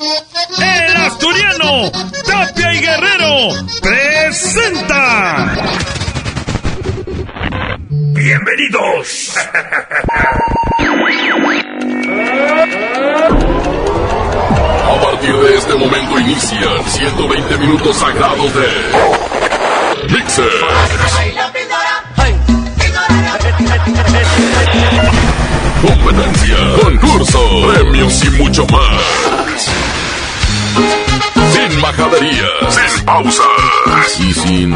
El asturiano Tapia y Guerrero presenta. Bienvenidos. A partir de este momento inician 120 minutos sagrados de Mixer. Competencia, concurso, premios y mucho más. Sin majaderías, sin pausas y sin...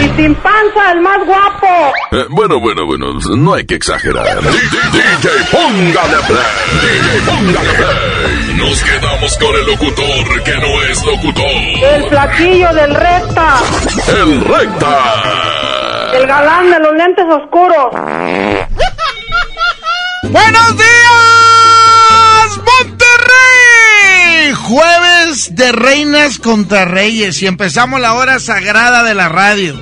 Y sin panza, el más guapo. eh, bueno, bueno, bueno, no hay que exagerar. DJ, póngale play. DJ, póngale play. Nos quedamos con el locutor que no es locutor. El flaquillo del recta. El recta. El galán de los lentes oscuros. ¡Buenos días, Jueves de Reinas contra Reyes y empezamos la hora sagrada de la radio.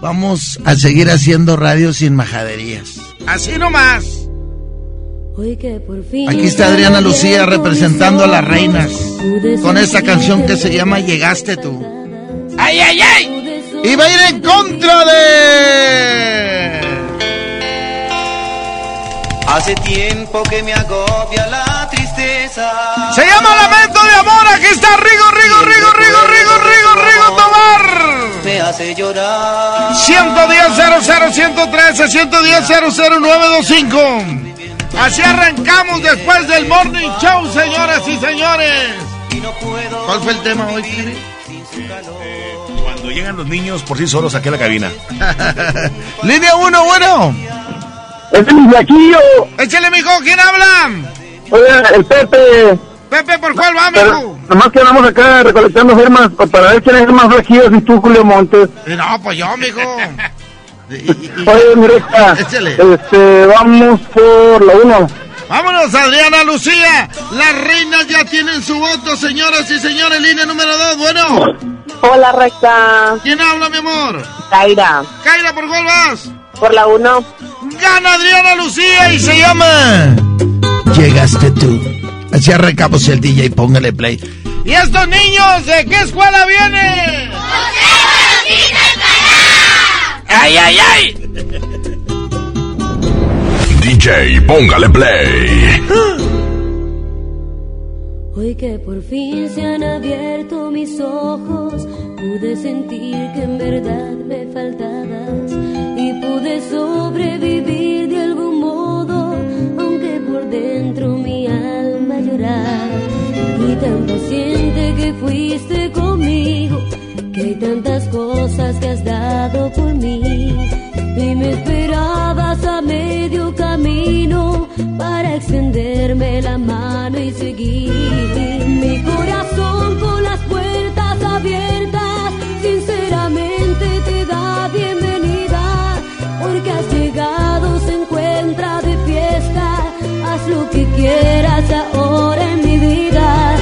Vamos a seguir haciendo radio sin majaderías. Así nomás. Aquí está Adriana Lucía representando a las reinas con esta canción que se llama Llegaste tú. ¡Ay, ay, ay! Y va a ir en contra de... Hace tiempo que me agobia la. Se llama Lamento de Amor. Aquí está Rigo, Rigo, Rigo, Rigo, Rigo, Rigo, Rigo Tomar. Me hace llorar. 110 113 110 00925. Así arrancamos después del Morning Show, señoras y señores. Y no puedo ¿Cuál fue el tema hoy, Kiri? Cuando llegan los niños por sí solos aquí a la cabina. Línea 1, bueno. Es el flaquillo. Échale, mijo, ¿quién habla? Oye, el Pepe. Pepe, ¿por cuál va, Pero, nomás que andamos acá recolectando firmas pa- para ver quién es el más flaquillo, si tú, Julio Montes. No, pues yo, mijo. Y- y- y- Oye, mi recta, Échale. este, vamos por la uno. Vámonos, Adriana Lucía. Las reinas ya tienen su voto, señoras y señores. Línea número 2, bueno. Hola, recta. ¿Quién habla, mi amor? Kaira. Kaira, ¿por cuál vas? Por la uno. Gana Adriana Lucía y se llama... Llegaste tú. Así arrancamos el DJ, póngale play. ¿Y estos niños de qué escuela vienen? ¡Ay, ay, ay! DJ, póngale play. Hoy que por fin se han abierto mis ojos, pude sentir que en verdad me faltabas y pude sobrevivir dentro mi alma llorara. Y tan paciente que fuiste conmigo, que hay tantas cosas que has dado por mí. Y me esperabas a medio camino para extenderme la mano y seguir. Mi corazón con las quieras ahora en mi vida,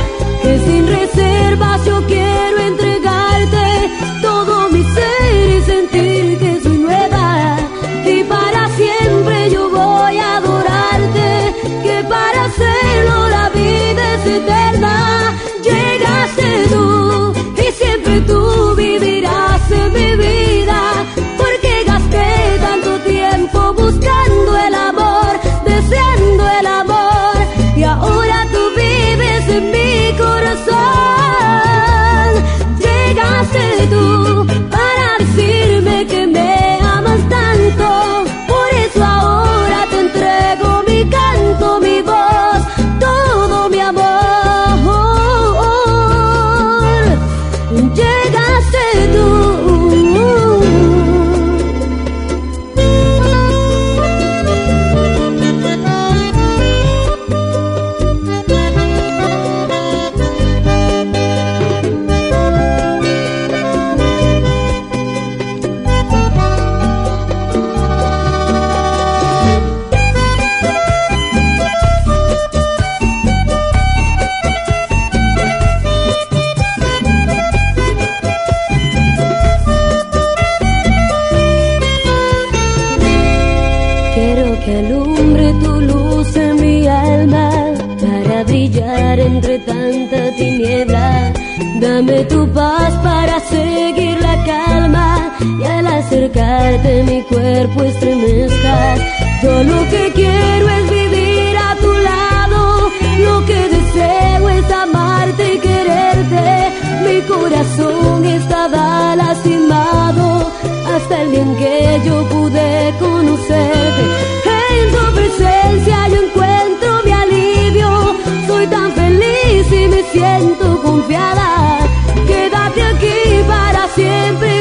acercarte mi cuerpo estremezca. Yo lo que quiero es vivir a tu lado, lo que deseo es amarte y quererte. Mi corazón estaba lastimado hasta el día en que yo pude conocerte. En tu presencia yo encuentro mi alivio, soy tan feliz y me siento confiada. Quédate aquí para siempre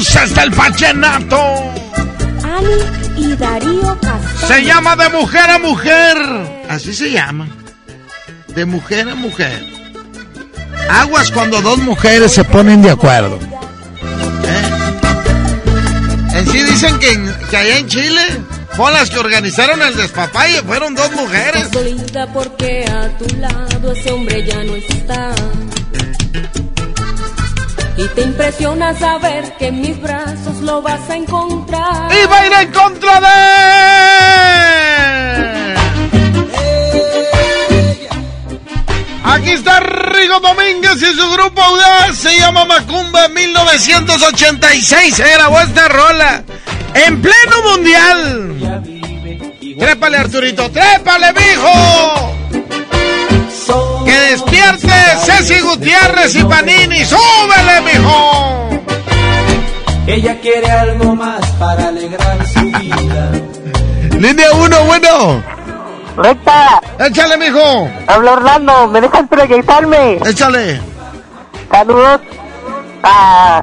musas del Pachenato. Ani y Darío Castaño. Se llama de mujer a mujer. Así se llama. De mujer a mujer. Aguas cuando dos mujeres se ponen de acuerdo. ¿Eh? En sí dicen que, en- que allá en Chile fueron las que organizaron el despapalle. Fueron dos mujeres. Porque a tu lado ese hombre ya no está. Y te impresiona saber que en mis brazos lo vas a encontrar. ¡Y va a ir en contra de! Aquí está Rigo Domínguez y su grupo Audaz. Se llama Macumba 1986. Se grabó esta rola. En pleno mundial. Trépale, Arturito. Trépale, mijo. Que despierte Ceci Gutiérrez y Panini. ¡Súbele, mijo! Ella quiere algo más para alegrar su vida. Línea 1, bueno. Recta, Échale, mijo. habla Orlando, ¿me dejas proyectarme? Échale. Saludos a...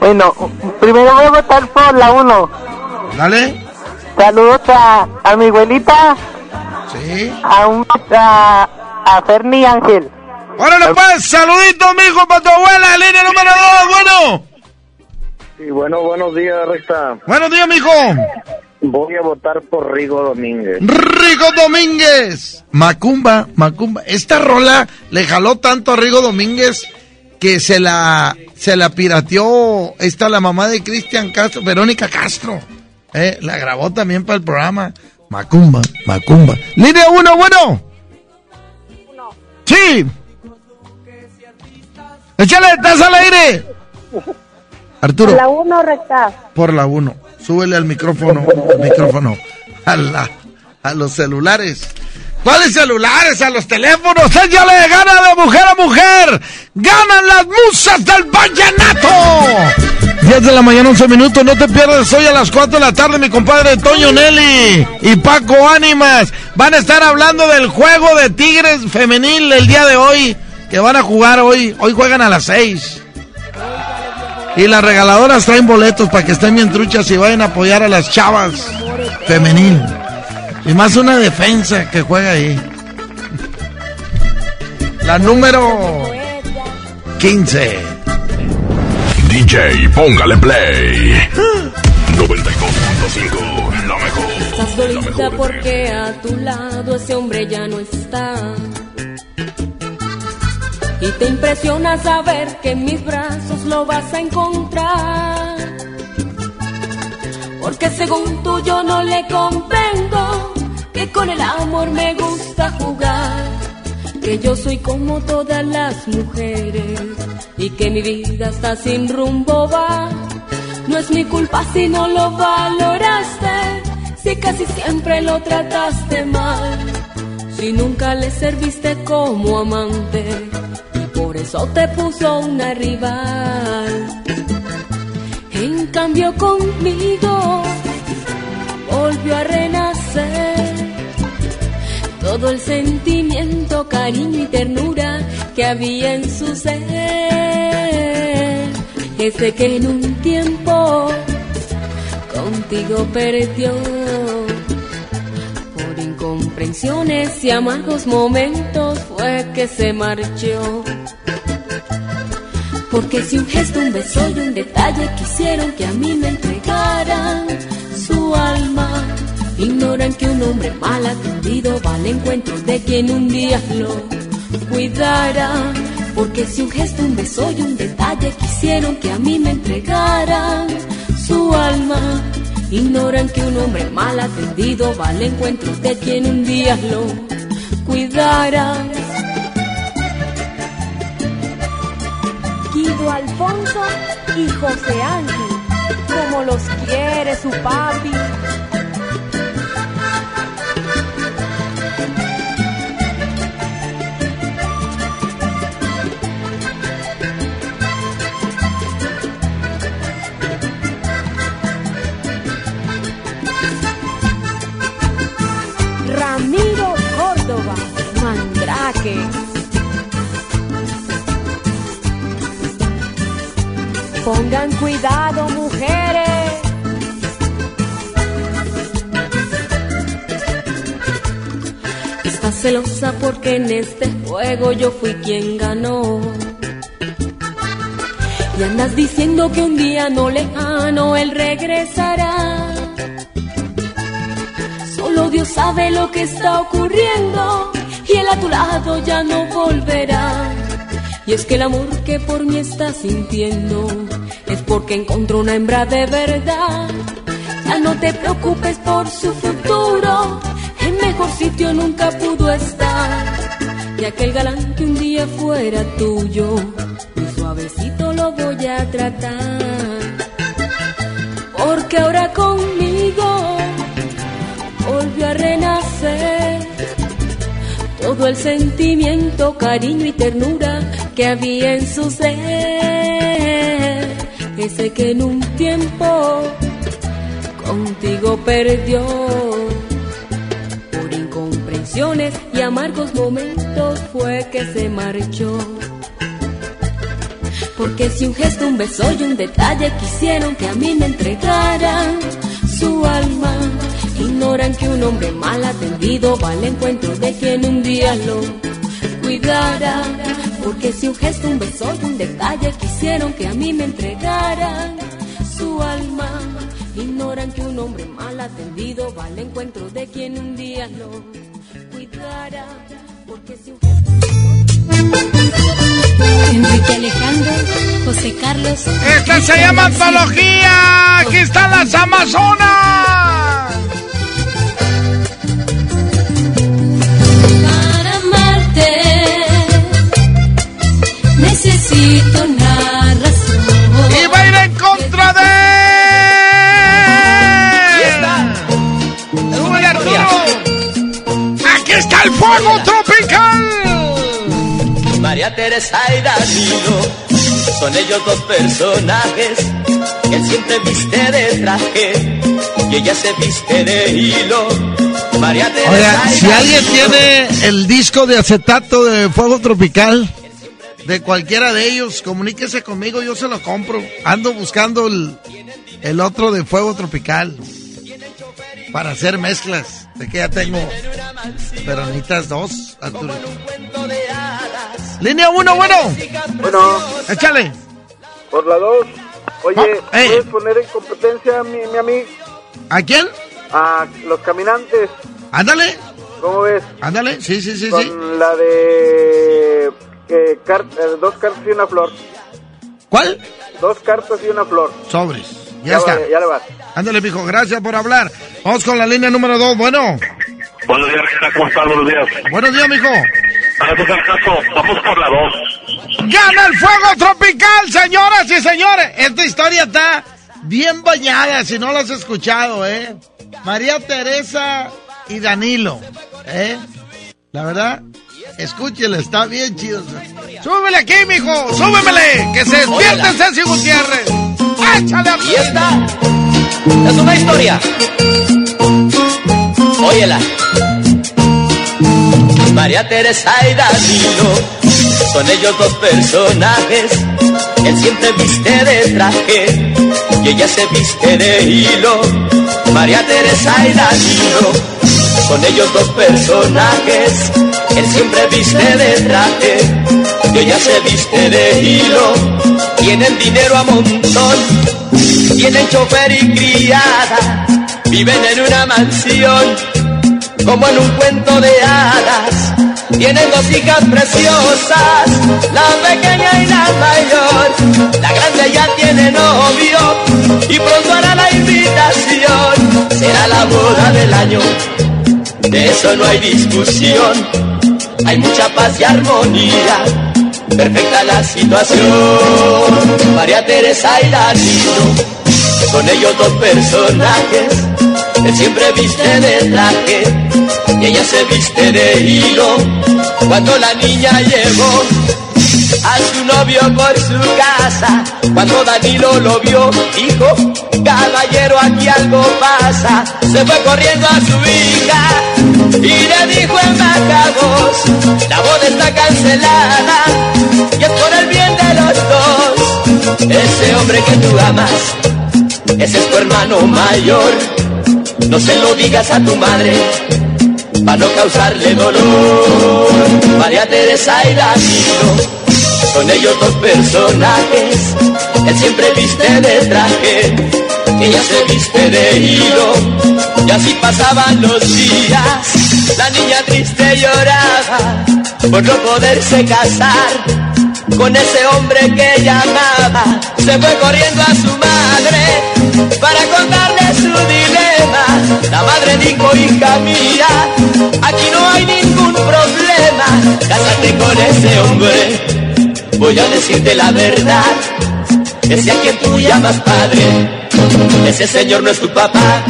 Bueno, primero voy a votar por la 1. Dale. Saludos a, a mi abuelita, Sí. a, un, a, a Ferni Ángel. Órale, pues, saluditos, mijo, para tu abuela, línea número 2, bueno. Y bueno, buenos días, Recta. Buenos días, mijo. Voy a votar por Rigo Domínguez. Rigo Domínguez. Macumba, Macumba. Esta rola le jaló tanto a Rigo Domínguez que se la, se la pirateó esta la mamá de Cristian Castro, Verónica Castro. Eh, la grabó también para el programa. Macumba, Macumba. Línea 1, bueno. Sí. Échale, estás al aire. Arturo. La 1 recta. Por la 1. Súbele al micrófono, al micrófono, a, la, a los celulares. ¿Cuáles celulares? A los teléfonos. Échale, gana de mujer a mujer. Ganan las musas del vallenato. 10 de la mañana, 11 minutos. No te pierdas hoy a las 4 de la tarde, mi compadre Toño Nelly y Paco Ánimas. Van a estar hablando del juego de Tigres femenil el día de hoy. Que van a jugar hoy. Hoy juegan a las 6. Y las regaladoras traen boletos para que estén bien truchas y vayan a apoyar a las chavas femenil. Y más una defensa que juega ahí. La número 15. DJ, póngale play. 92.5, la mejor. Estás dolida porque a tu lado ese hombre ya no está. Y te impresiona saber que en mis brazos lo vas a encontrar. Porque según tú yo no le comprendo que con el amor me gusta jugar. Que yo soy como todas las mujeres y que mi vida está sin rumbo va. No es mi culpa si no lo valoraste, si casi siempre lo trataste mal, si nunca le serviste como amante y por eso te puso una rival. En cambio conmigo volvió a renacer todo el sentimiento, cariño y ternura que había en su ser. Ese que en un tiempo contigo perdió. Por incomprensiones y amargos momentos fue que se marchó. Porque si un gesto, un beso y un detalle quisieron que a mí me entregaran su alma, ignoran que un hombre mal atendido va al encuentro de quien un día lo cuidara. Porque si un gesto, un beso y un detalle quisieron que a mí me entregaran su alma, ignoran que un hombre mal atendido va al encuentro de quien un día lo cuidara. Guido Alfonso y José Ángel, como los quiere su papi. Mandrake. Pongan cuidado, mujeres. Estás celosa porque en este juego yo fui quien ganó. Y andas diciendo que un día no lejano él regresará. Dios sabe lo que está ocurriendo y él a tu lado ya no volverá. Y es que el amor que por mí estás sintiendo es porque encontró una hembra de verdad. Ya no te preocupes por su futuro, en mejor sitio nunca pudo estar. Y aquel galán que un día fuera tuyo, muy suavecito lo voy a tratar. Porque ahora conmigo el sentimiento, cariño y ternura que había en su ser. Ese que en un tiempo contigo perdió. Por incomprensiones y amargos momentos fue que se marchó. Porque si un gesto, un beso y un detalle quisieron que a mí me entregaran su alma, ignoran que un hombre mal atendido va al encuentro de quien un día lo cuidara. Porque si un gesto, un beso un detalle quisieron que a mí me entregaran su alma, ignoran que un hombre mal atendido va al encuentro de quien un día lo cuidara. Porque si un Enrique Alejandro, José Carlos. Esta se llama antología. Aquí están las Amazonas. Danilo son ellos dos personajes que él siempre viste de traje y ella se viste de hilo. María Teresa Oiga, si alguien tiene el disco de acetato de Fuego Tropical, de cualquiera de ellos, comuníquese conmigo, yo se lo compro. Ando buscando el, el otro de Fuego Tropical para hacer mezclas. De que ya tengo, pero necesitas dos, Arturo. Línea uno, bueno. Bueno, Échale. por la dos. Oye, Ah, ey. ¿puedes poner en competencia a mi, mi amigo? ¿A quién? a Los Caminantes. Ándale, ¿Cómo ves? ándale, sí, sí, sí, Con sí. la de eh, car- eh, dos cartas y una flor. ¿Cuál? Dos cartas y una flor. Sobres. Ya, va, está. ya le vas. Ándale, mijo, gracias por hablar. Vamos con la línea número dos. Bueno, Buenos días, ¿cómo estás? Buenos días. buenos días, mijo. Para tu caso, vamos por la dos. ¡Gana el fuego tropical, señoras y señores! Esta historia está bien bañada, si no la has escuchado, ¿eh? María Teresa y Danilo, ¿eh? La verdad, escúchela, está bien chido. ¡Súbele aquí, mijo! ¡Súbemele! ¡Que se despierte Ceci Gutiérrez! ¡Échale a Y esta es una historia. Óyela. María Teresa y Danilo son ellos dos personajes. Él siempre viste de traje y ella se viste de hilo. María Teresa y Danilo son ellos dos personajes. Él siempre viste de traje y ella se viste de hilo. Tienen dinero a montón, tienen chofer y criada, viven en una mansión como en un cuento de hadas. Tienen dos hijas preciosas, la pequeña y la mayor. La grande ya tiene novio y pronto hará la invitación. Será la boda del año, de eso no hay discusión. Hay mucha paz y armonía, perfecta la situación. María Teresa y Danilo son ellos dos personajes. Él siempre viste de traje y ella se viste de hilo. Cuando la niña llegó a su novio por su casa, cuando Danilo lo vio, dijo, caballero, aquí algo pasa. Se fue corriendo a su hija y le dijo en baja voz, la boda está cancelada y es por el bien de los dos. Ese hombre que tú amas, ese es tu hermano mayor. No se lo digas a tu madre, para no causarle dolor. María Teresa y Danilo, son ellos dos personajes. Él siempre viste de traje, ella se viste de hilo. Y así pasaban los días, la niña triste lloraba por no poderse casar con ese hombre que ella amaba. Se fue corriendo a su madre para contarle su dilema. La madre dijo, hija mía, aquí no hay ningún problema. Cásate con ese hombre, voy a decirte la verdad. Ese a quien tú llamas padre, ese señor no es tu papá.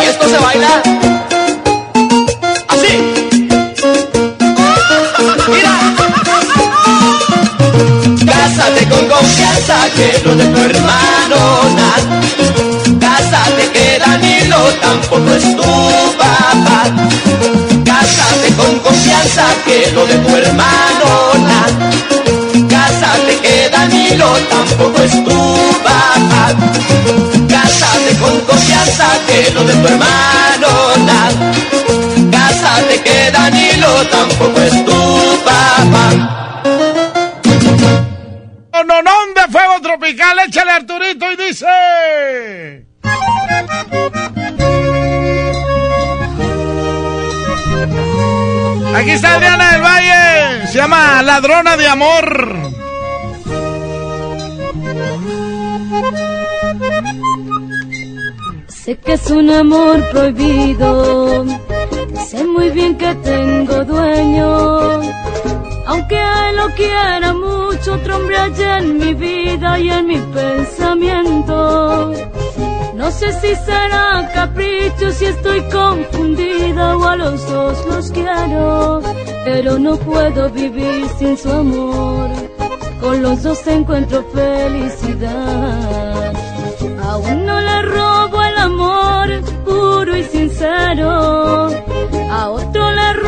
Y esto se baila que lo de tu hermano. Cásate que Danilo tampoco es tu papá. Cásate con confianza que lo de tu hermano nada. Cásate que Danilo tampoco es tu papá. Cásate con confianza que lo de tu hermano nada. Cásate que Danilo tampoco tropical, échale Arturito y dice. Aquí está Adriana del Valle, se llama Ladrona de Amor. Sé que es un amor prohibido, sé muy bien que tengo dueño. Aunque él lo quiera mucho, otro hombre hay en mi vida y en mi pensamiento. No sé si será capricho, si estoy confundida o a los dos los quiero. Pero no puedo vivir sin su amor, con los dos encuentro felicidad. A uno le robo el amor puro y sincero, a otro le robo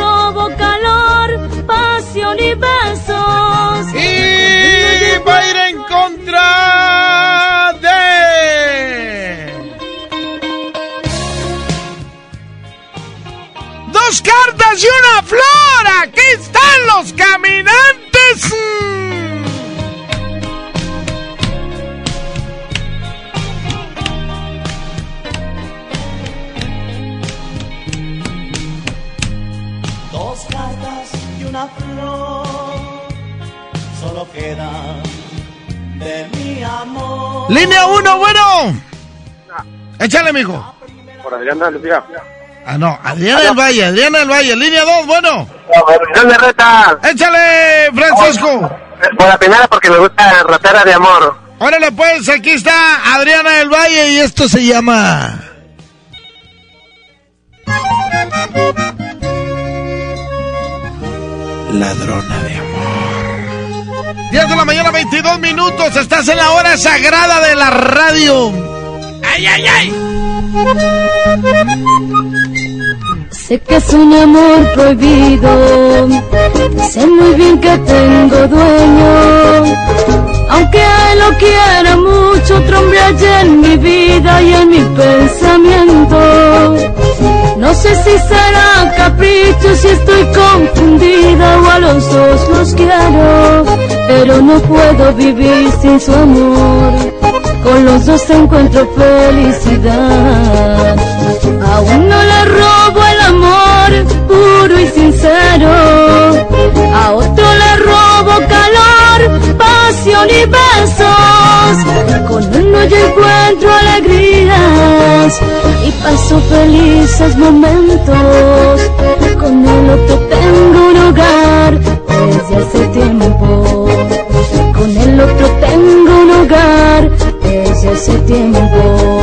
y una flor. Aquí están los caminantes. Dos cartas y una flor. Solo quedan de mi amor. Línea uno bueno. Échale, mijo. Por Adriana Lucía. Ah, no, Adriana del Valle, Adriana del Valle. Línea 2, bueno. ¿Dónde reta? Échale, Francisco. Por la primera porque me gusta Rotera de Amor. Órale, pues, aquí está Adriana del Valle y esto se llama... Ladrona de amor. 10 de la mañana, 22 minutos. Estás en la hora sagrada de la radio. ¡Ay, ay, ay! Sé que es un amor prohibido, sé muy bien que tengo dueño. Aunque él lo quiera mucho, otro hombre en mi vida y en mi pensamiento. No sé si será capricho, si estoy confundida o a los dos los quiero, pero no puedo vivir sin su amor. Con los dos encuentro felicidad. A uno le robo el Con uno yo encuentro alegrías y paso felices momentos. Con el otro tengo un hogar desde hace tiempo. Con el otro tengo un hogar desde hace tiempo.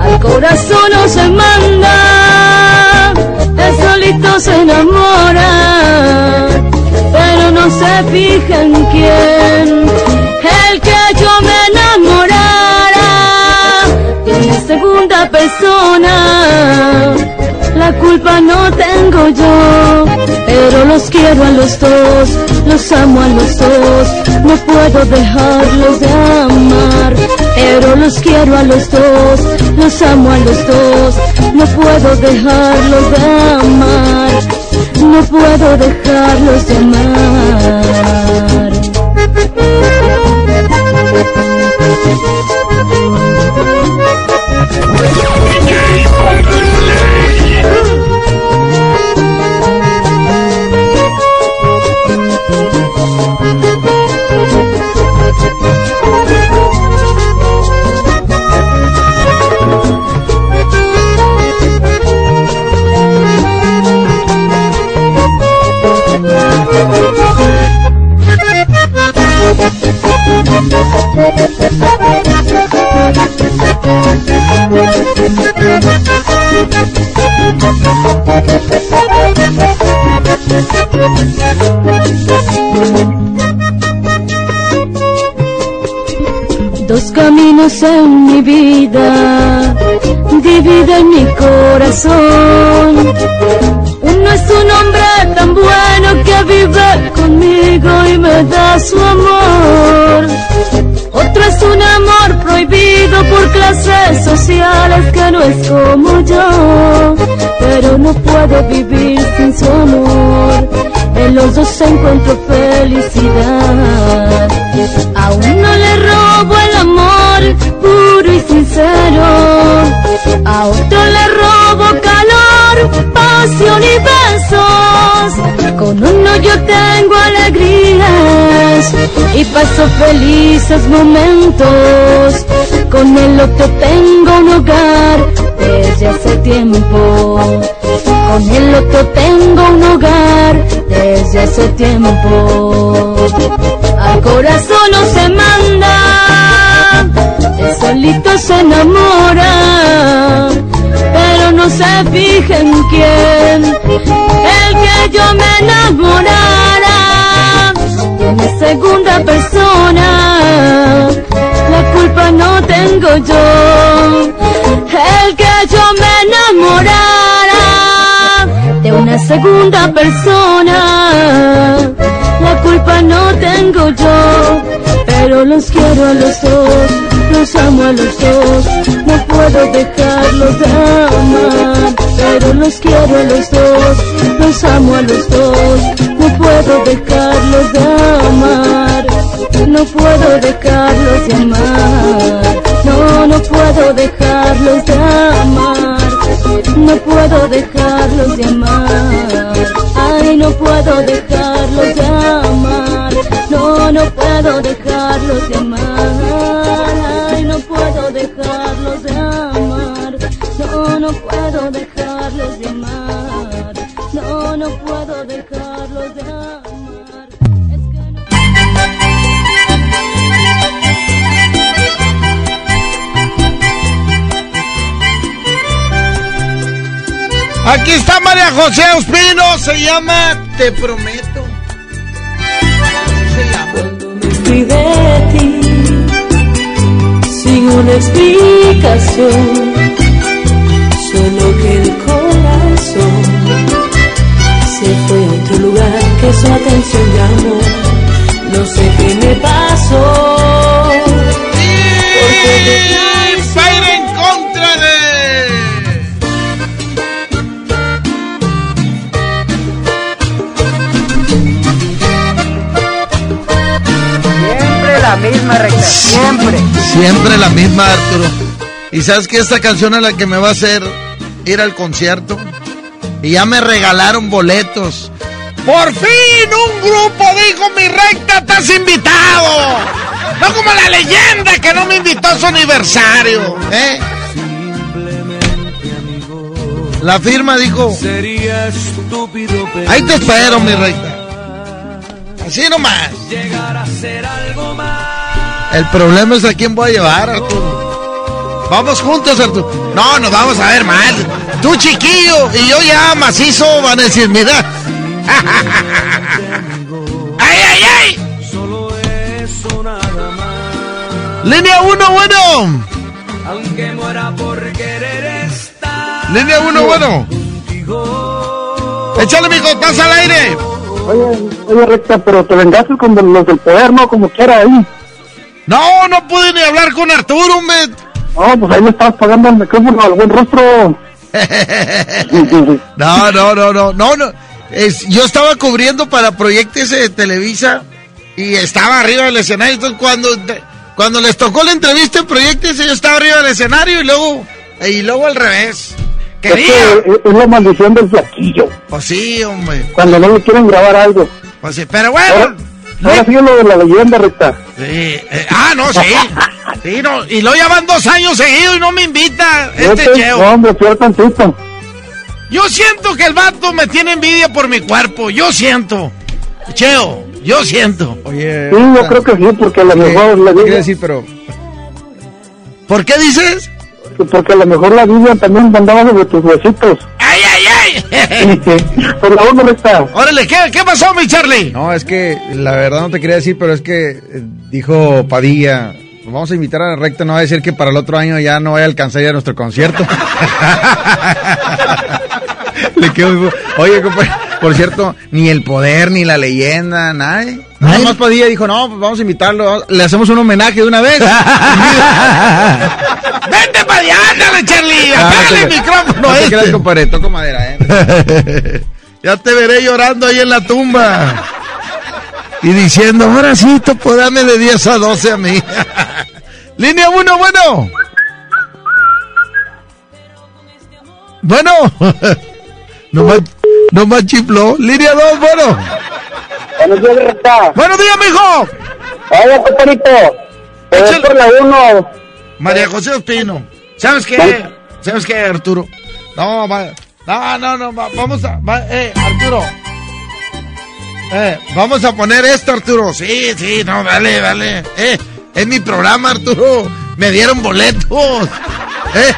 Al corazón no se manda, el solito se enamora, pero no se fija en quién, yo me enamorara de una segunda persona. La culpa no tengo yo, pero los quiero a los dos, los amo a los dos, no puedo dejarlos de amar, pero los quiero a los dos, los amo a los dos, no puedo dejarlos de amar, no puedo dejarlos de amar. En mi vida dividen mi corazón. Uno es un hombre tan bueno que vive conmigo y me da su amor. Otro es un amor prohibido por clases sociales que no es como yo. Pero no puedo vivir sin su amor. En los dos encuentro felicidad. A otro le robo calor, pasión y besos. Con uno yo tengo alegrías y paso felices momentos. Con el otro tengo un hogar desde hace tiempo. Con el otro tengo un hogar desde hace tiempo. Al corazón no se manda, solito se enamora, pero no se fija quién, el que yo me enamorara una segunda persona, la culpa no tengo yo, el que yo me enamorara de una segunda persona. La culpa no tengo yo, pero los quiero a los dos, los amo a los dos, no puedo dejarlos de amar. Pero los quiero a los dos, los amo a los dos, no puedo dejarlos de amar. No puedo dejarlos de amar, no, no puedo dejarlos de amar. No puedo dejarlos de amar, ay, no puedo dejarlos de amar. No, no puedo dejarlos de amar. Aquí está María José Ospino, se llama Te Prometo. fui de ti sin una explicación, solo que el corazón se fue a otro lugar que su atención llamó. No sé qué me pasó. Porque te la misma recta, siempre. Siempre la misma, Arturo. ¿Y sabes que esta canción es la que me va a hacer ir al concierto? Y ya me regalaron boletos. ¡Por fin un grupo dijo mi recta, estás invitado! No como la leyenda que no me invitó a su aniversario, ¿eh? La firma dijo, Sería estúpido ahí te espero, mi recta. Así nomás. llegar a ser algo más. El problema es a quién voy a llevar, Arturo. Vamos juntos, Arturo. No, nos vamos a ver mal. Tú chiquillo y yo ya macizo van a decir, mira. ¡Ay, ay, ay! Solo eso nada más. Línea 1, bueno. Aunque muera por querer estar. Línea 1, bueno. Échale, mijo, estás al aire. Oye, oye, recta, pero te vengaste con los del poder, ¿no? Como quiera ahí. No, no pude ni hablar con Arturo, hombre. No, pues ahí le estabas pagando el micrófono al buen rostro. No, no, no, no, no, no. Es, yo estaba cubriendo para proyectos de Televisa y estaba arriba del escenario. Entonces, cuando, cuando les tocó la entrevista en proyectos, yo estaba arriba del escenario y luego, y luego al revés. Es Quería. que es la maldición del flaquillo. Pues sí, hombre. Cuando no le quieren grabar algo. Pues sí, pero bueno. Ahora sigue lo de la leyenda, recta. Sí, eh, ah, no, sí. Sí, no, y lo llevan dos años seguidos y no me invita este Vete, cheo. No, hombre, fiel tantito. Yo siento que el vato me tiene envidia por mi cuerpo. Yo siento. Cheo, yo siento. Oye, Sí, yo creo que sí, porque a lo mejor la quiero Biblia, decir, pero ¿Por qué dices? porque a lo mejor la Biblia también mandaba sobre tus huesitos. Por la uno recta. Órale, ¿qué, ¿qué pasó, mi Charlie? no, es que la verdad no te quería decir, pero es que eh, dijo Padilla, nos vamos a invitar a la recta, no va a decir que para el otro año ya no vaya a alcanzar ya nuestro concierto. Le bu- Oye, compa, por cierto, ni el poder, ni la leyenda, nadie. Nada más Padilla dijo, no, pues vamos a invitarlo, le hacemos un homenaje de una vez. ¡Vente para allá, ándale, Charlie! Ah, ¡Apágale no el micrófono No te creas, este! compadre, toco madera, ¿eh? ya te veré llorando ahí en la tumba. Y diciendo, ahora sí, topo, dame de 10 a 12 a mí. Línea 1, bueno. Bueno. no más, no más chifló. Línea 2, bueno. Buenos días. Buenos días, mijo. Hola, compadrito. Échale. por la uno. María José Ospino. ¿Sabes qué? ¿Sabes qué, Arturo? No, va- no, no, no, va- vamos a, va- eh, Arturo. Eh, vamos a poner esto, Arturo. Sí, sí, no, dale, dale. Eh, es mi programa, Arturo. Me dieron boletos. Eh.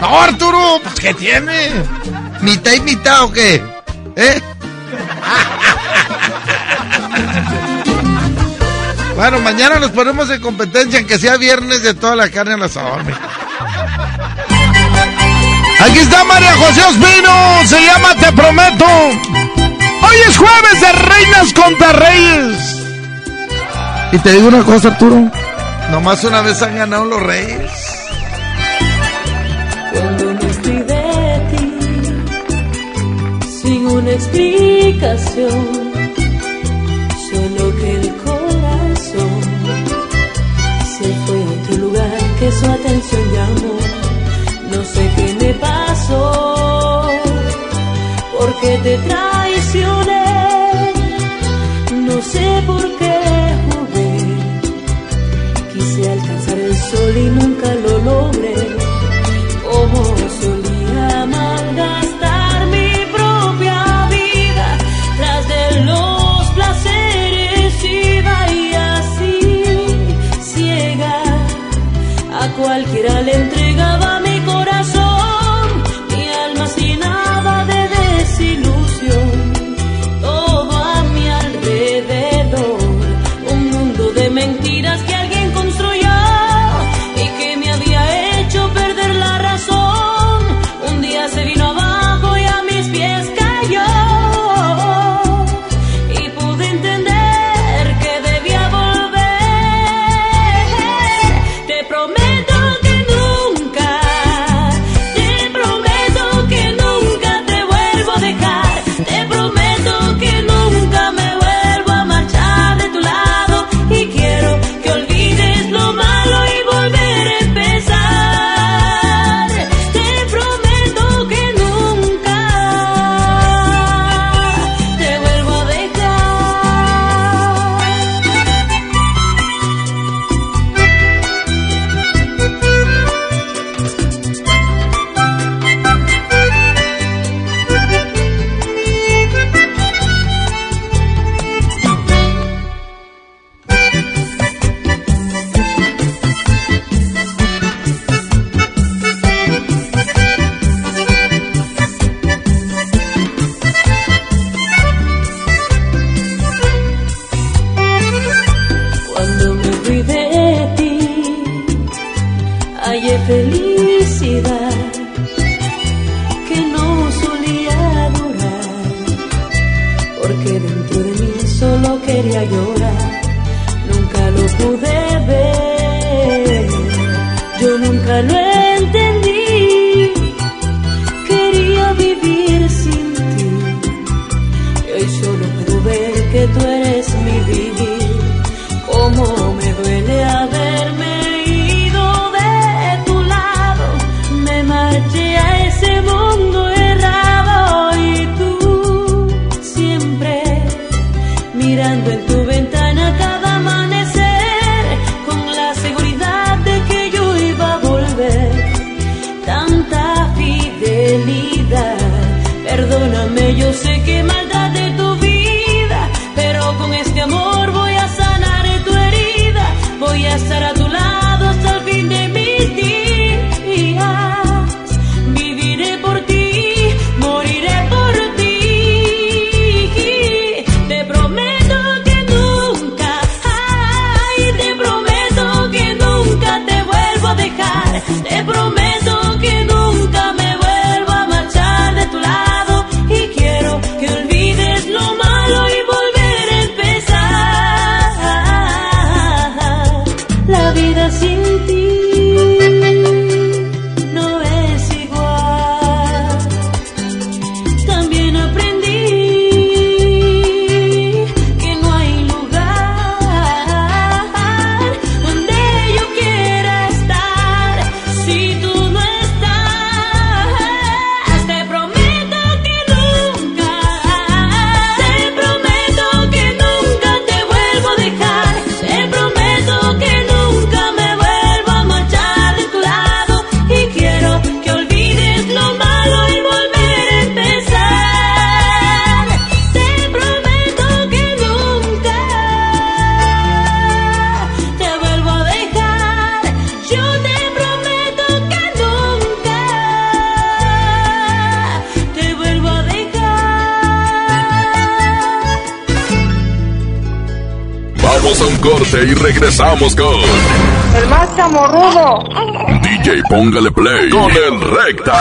No, Arturo, pues ¿qué tiene? ¿Mitad y mitad o qué? ¿Eh? Bueno, mañana nos ponemos en competencia, aunque sea viernes de toda la carne al asador. mijo. Aquí está María José Ospino, se llama Te Prometo. Hoy es jueves de Reinas contra Reyes. Y te digo una cosa, Arturo. Nomás una vez han ganado los Reyes. sin una explicación, solo que el corazón se fue a otro lugar que su atención llamó. No sé qué me pasó, porque te traicioné, no sé por qué jugué, quise alcanzar el sol y nunca lo logré. Solo quería regresamos con El más chamorrudo. DJ Póngale Play con el Recta.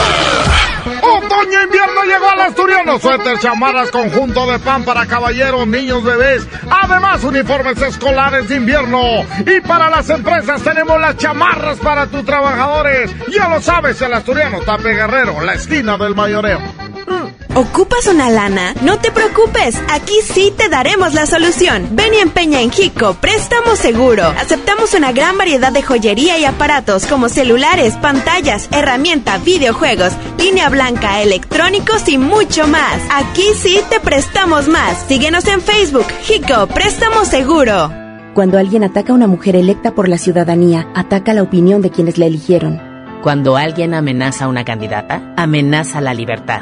Otoño invierno llegó al asturiano. Suéter, chamarras, conjunto de pan para caballeros, niños, bebés. Además, uniformes escolares de invierno. Y para las empresas tenemos las chamarras para tus trabajadores. Ya lo sabes, el asturiano Tape Guerrero, la esquina del mayoreo. ¿Ocupas una lana? No te preocupes, aquí sí te daremos la solución. Ven y empeña en Jico, préstamo seguro. Aceptamos una gran variedad de joyería y aparatos como celulares, pantallas, herramienta, videojuegos, línea blanca, electrónicos y mucho más. Aquí sí te prestamos más. Síguenos en Facebook, Jico, préstamo seguro. Cuando alguien ataca a una mujer electa por la ciudadanía, ataca la opinión de quienes la eligieron. Cuando alguien amenaza a una candidata, amenaza la libertad.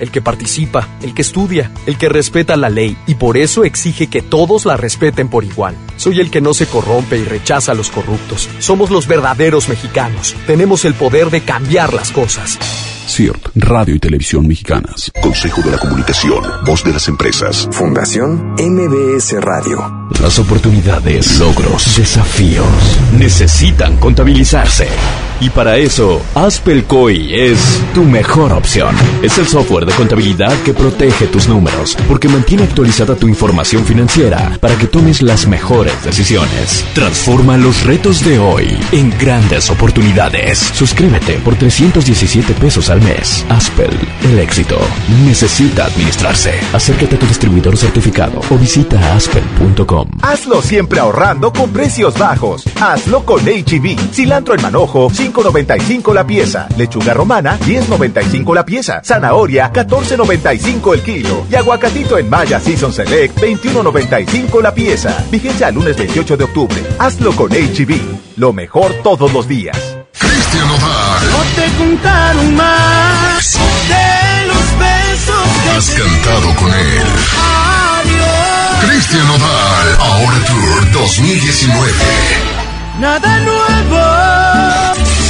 el que participa, el que estudia, el que respeta la ley y por eso exige que todos la respeten por igual. Soy el que no se corrompe y rechaza a los corruptos. Somos los verdaderos mexicanos. Tenemos el poder de cambiar las cosas. CIRT, Radio y Televisión Mexicanas. Consejo de la Comunicación, Voz de las Empresas. Fundación MBS Radio. Las oportunidades, logros, desafíos necesitan contabilizarse. Y para eso, Aspel COI es tu mejor opción. Es el software de contabilidad que protege tus números, porque mantiene actualizada tu información financiera para que tomes las mejores decisiones. Transforma los retos de hoy en grandes oportunidades. Suscríbete por 317 pesos al mes. Aspel, el éxito necesita administrarse. Acércate a tu distribuidor certificado o visita aspel.com. Hazlo siempre ahorrando con precios bajos. Hazlo con HB. Cilantro en manojo, 5.95 la pieza. Lechuga romana, 10.95 la pieza. Zanahoria, 14.95 el kilo. Y aguacatito en Maya Season Select, 21.95 la pieza. Vigencia al lunes 28 de octubre. Hazlo con HB. Lo mejor todos los días. Cristian Nodal. No te contaron más de los besos que Has cantado con él. Nodal Ahora Tour 2019. Nada nuevo.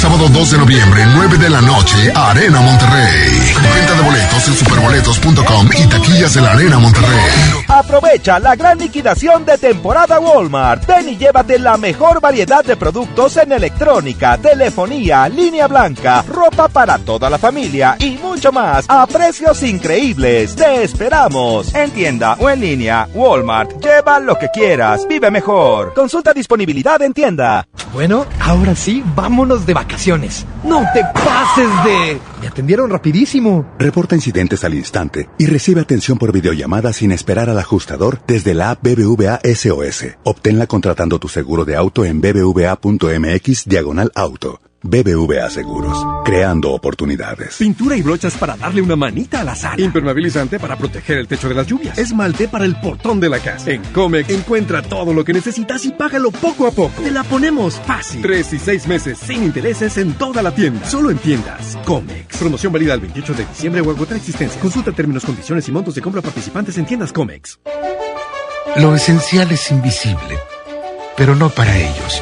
Sábado 2 de noviembre, 9 de la noche, Arena Monterrey. Venta de boletos en superboletos.com y taquillas de la Arena Monterrey. Aprovecha la gran liquidación de temporada Walmart. Ven y llévate la mejor variedad de productos en electrónica, telefonía, línea blanca, ropa para toda la familia y mucho más a precios increíbles. Te esperamos en tienda o en línea. Walmart, lleva lo que quieras, vive mejor. Consulta disponibilidad en tienda. Bueno, ahora sí, vámonos de vacaciones. No te pases de... Me atendieron rapidísimo. Reporta incidentes al instante y recibe atención por videollamada sin esperar al ajustador desde la app BBVA SOS. Obténla contratando tu seguro de auto en bbva.mx diagonal auto. BBVA Seguros, creando oportunidades. Pintura y brochas para darle una manita a la sala. Impermeabilizante para proteger el techo de las lluvias. Esmalte para el portón de la casa. En Comex encuentra todo lo que necesitas y págalo poco a poco. Te la ponemos fácil. Tres y seis meses sin intereses en toda la tienda. Solo en tiendas. Comex. Promoción válida el 28 de diciembre o agotar existencia. Consulta términos, condiciones y montos de compra participantes en tiendas Comex. Lo esencial es invisible, pero no para ellos.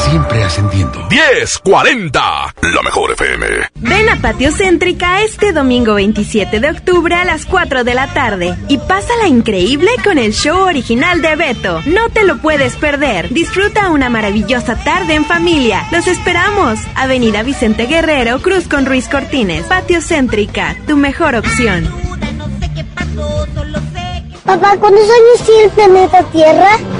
siempre ascendiendo. 1040, la mejor FM. Ven a Patio Céntrica este domingo 27 de octubre a las 4 de la tarde y pásala increíble con el show original de Beto. No te lo puedes perder. Disfruta una maravillosa tarde en familia. Los esperamos. Avenida Vicente Guerrero, Cruz con Ruiz Cortines. Patio Céntrica, tu mejor opción. Papá, ¿cuántos años tiene el planeta Tierra?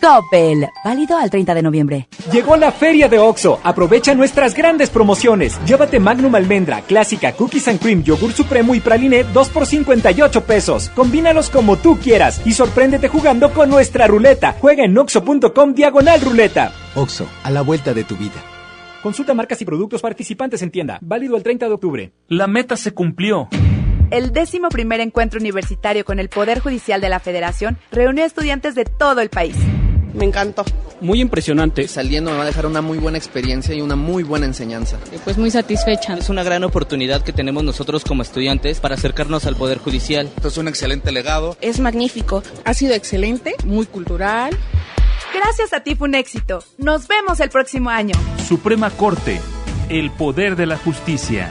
Coppel, válido al 30 de noviembre. Llegó la feria de OXO. Aprovecha nuestras grandes promociones. Llévate Magnum Almendra, Clásica, Cookies and Cream, Yogur Supremo y Praline 2 por 58 pesos. Combínalos como tú quieras y sorpréndete jugando con nuestra ruleta. Juega en oxo.com diagonal ruleta. OXO, a la vuelta de tu vida. Consulta marcas y productos participantes en tienda. Válido el 30 de octubre. La meta se cumplió. El décimo primer encuentro universitario con el Poder Judicial de la Federación reunió a estudiantes de todo el país. Me encantó. Muy impresionante. Saliendo me va a dejar una muy buena experiencia y una muy buena enseñanza. Pues muy satisfecha. Es una gran oportunidad que tenemos nosotros como estudiantes para acercarnos al Poder Judicial. Esto es un excelente legado. Es magnífico. Ha sido excelente, muy cultural. Gracias a ti fue un éxito. Nos vemos el próximo año. Suprema Corte. El poder de la justicia.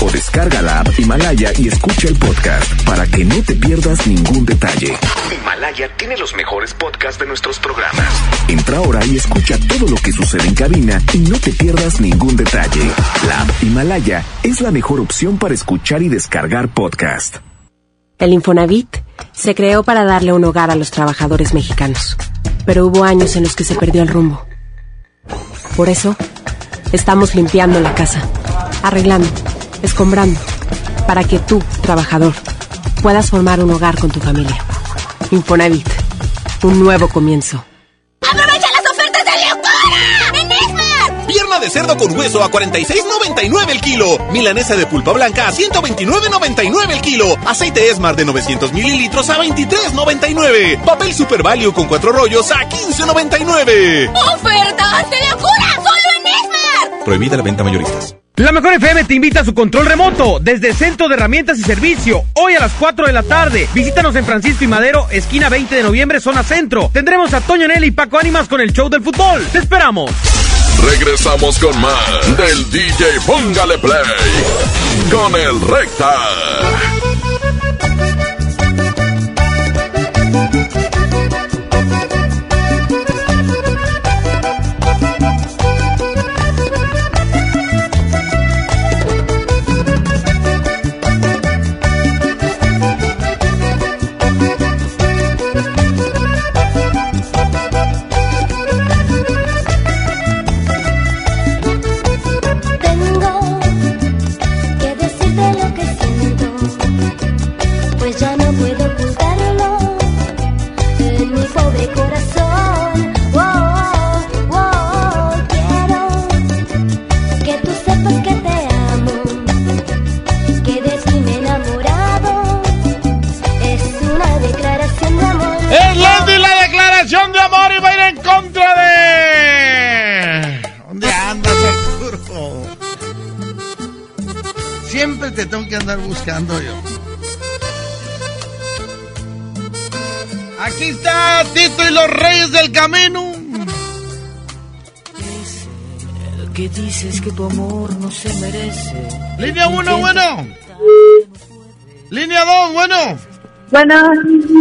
o descarga la app Himalaya y escucha el podcast para que no te pierdas ningún detalle. Himalaya tiene los mejores podcasts de nuestros programas. Entra ahora y escucha todo lo que sucede en cabina y no te pierdas ningún detalle. La app Himalaya es la mejor opción para escuchar y descargar podcast. El Infonavit se creó para darle un hogar a los trabajadores mexicanos, pero hubo años en los que se perdió el rumbo. Por eso, estamos limpiando la casa, arreglando escombrando, para que tú, trabajador, puedas formar un hogar con tu familia. Infonavit, un nuevo comienzo. ¡Aprovecha las ofertas de locura! ¡En Esmar! Pierna de cerdo con hueso a 46.99 el kilo. Milanesa de pulpa blanca a 129.99 el kilo. Aceite Esmar de 900 mililitros a 23.99. Papel Super Value con cuatro rollos a 15.99. ¡Ofertas de locura! ¡Solo en Esmar! Prohibida la venta mayoristas. La Mejor FM te invita a su control remoto desde Centro de Herramientas y Servicio. Hoy a las 4 de la tarde. Visítanos en Francisco y Madero, esquina 20 de noviembre, zona centro. Tendremos a Toño Nelly y Paco Ánimas con el show del fútbol. ¡Te esperamos! Regresamos con más del DJ Póngale Play con el Recta. Buscando yo. Aquí está Tito y los Reyes del Camino. El que dices que tu amor no se merece. Línea 1, bueno. Línea 2, bueno. Bueno.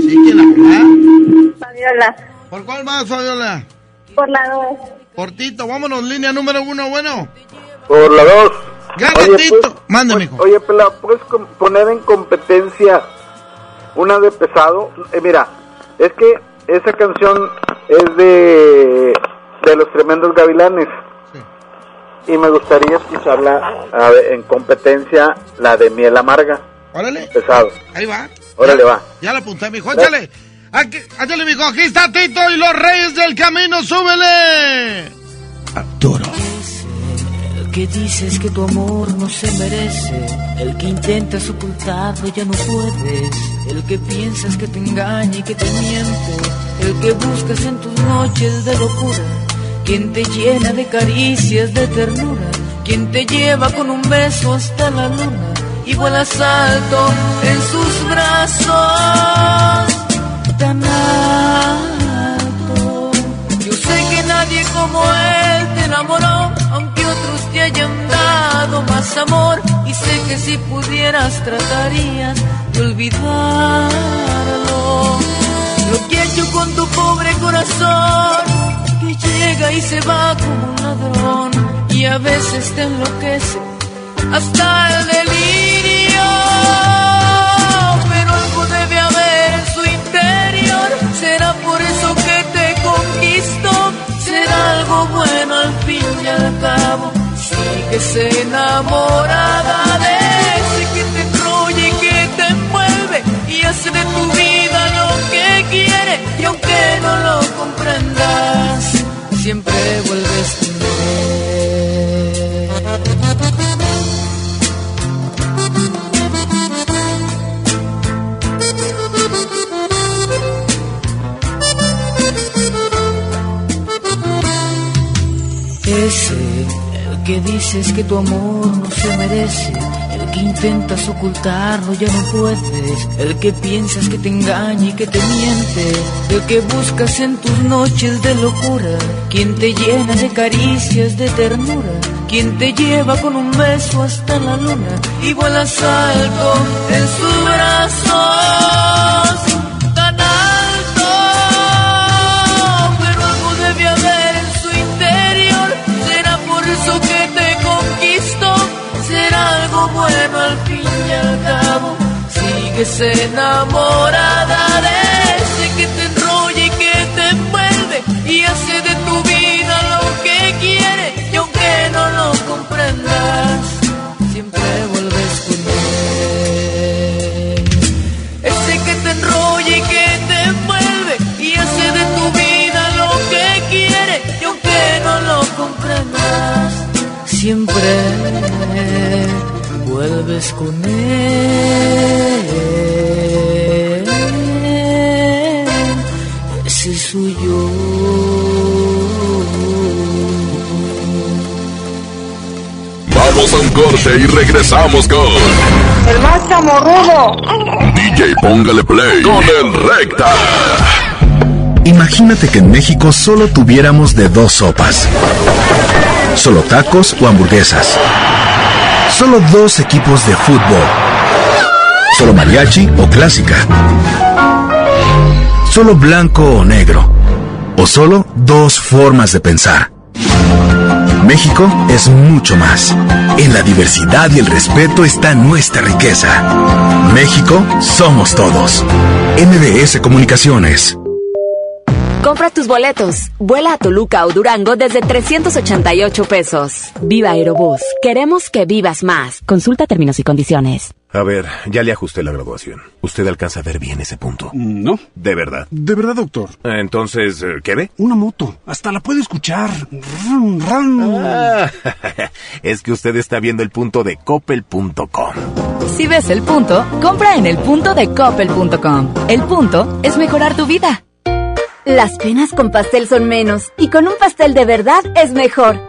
¿Sí, quién habla? Fabiola, ¿Por cuál más, Fabiola? por la 2. Por Tito, vámonos, línea número 1, bueno. Por la dos. Gana Oye, Tito. Mande, pues, mijo. Oye, Pela, ¿puedes poner en competencia una de pesado? Eh, mira, es que esa canción es de, de los tremendos gavilanes. Y me gustaría escucharla a ver, en competencia, la de miel amarga. Órale. Pesado. Ahí va. Órale, va. Ya lo apunté, mijo. Échale. Aquí, échale, mijo. Aquí está Tito y los Reyes del Camino. Súbele. El que dices que tu amor no se merece. El que intentas ocultarlo ya no puedes. El que piensas que te engaña y que te miente. El que buscas en tus noches de locura. Quien te llena de caricias, de ternura. Quien te lleva con un beso hasta la luna. Y vuelas alto en sus brazos. Tan alto. Yo sé que nadie como él te enamoró, te hayan dado más amor. Y sé que si pudieras tratarías de olvidarlo. Lo que ha hecho con tu pobre corazón, que llega y se va como un ladrón. Y a veces te enloquece hasta el delirio. Pero algo debe haber en su interior. Será por eso que te conquistó. Será algo bueno al fin y al cabo. Sigues enamorada de ese que te enrolla y que te envuelve. Y hace de tu vida lo que quiere. Y aunque no lo comprendas, siempre vuelves con él. Que dices que tu amor no se merece, el que intentas ocultarlo ya no puedes, el que piensas que te engaña y que te miente, el que buscas en tus noches de locura, quien te llena de caricias, de ternura, quien te lleva con un beso hasta la luna. Y vuelas alto en sus brazos. Sigues enamorada de ese que te enrolla y que te envuelve y hace de tu vida lo que quiere. Y aunque no lo comprendas, siempre vuelves con él. Ese que te enrolla y que te envuelve y hace de tu vida lo que quiere. Y aunque no lo comprendas, siempre vuelves con él. Corte y regresamos con. El más chamorrudo. DJ Póngale Play con el Recta. Imagínate que en México solo tuviéramos de dos sopas. Solo tacos o hamburguesas. Solo dos equipos de fútbol. Solo mariachi o clásica. Solo blanco o negro. O solo dos formas de pensar. México es mucho más. En la diversidad y el respeto está nuestra riqueza. México somos todos. MBS Comunicaciones. Compra tus boletos. Vuela a Toluca o Durango desde 388 pesos. Viva Aerobús. Queremos que vivas más. Consulta términos y condiciones. A ver, ya le ajusté la graduación. ¿Usted alcanza a ver bien ese punto? No. ¿De verdad? De verdad, doctor. Entonces, eh, ¿qué ve? Una moto. Hasta la puede escuchar. Ran, ran. Ah, es que usted está viendo el punto de coppel.com. Si ves el punto, compra en el punto de coppel.com. El punto es mejorar tu vida. Las penas con pastel son menos y con un pastel de verdad es mejor.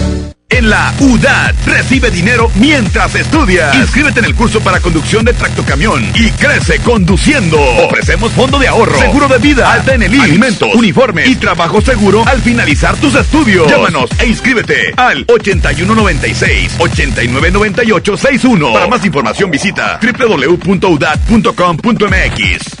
En la UDAT recibe dinero mientras estudias. Inscríbete en el curso para conducción de tractocamión y crece conduciendo. Ofrecemos fondo de ahorro, seguro de vida, alta en el IMSS, alimentos, uniformes y trabajo seguro al finalizar tus estudios. Llámanos e inscríbete al 8196-899861. Para más información visita www.udat.com.mx.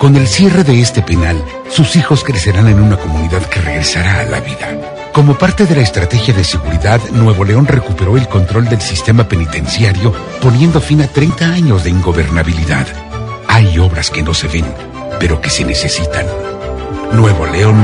Con el cierre de este penal, sus hijos crecerán en una comunidad que regresará a la vida. Como parte de la estrategia de seguridad, Nuevo León recuperó el control del sistema penitenciario, poniendo fin a 30 años de ingobernabilidad. Hay obras que no se ven, pero que se necesitan. Nuevo León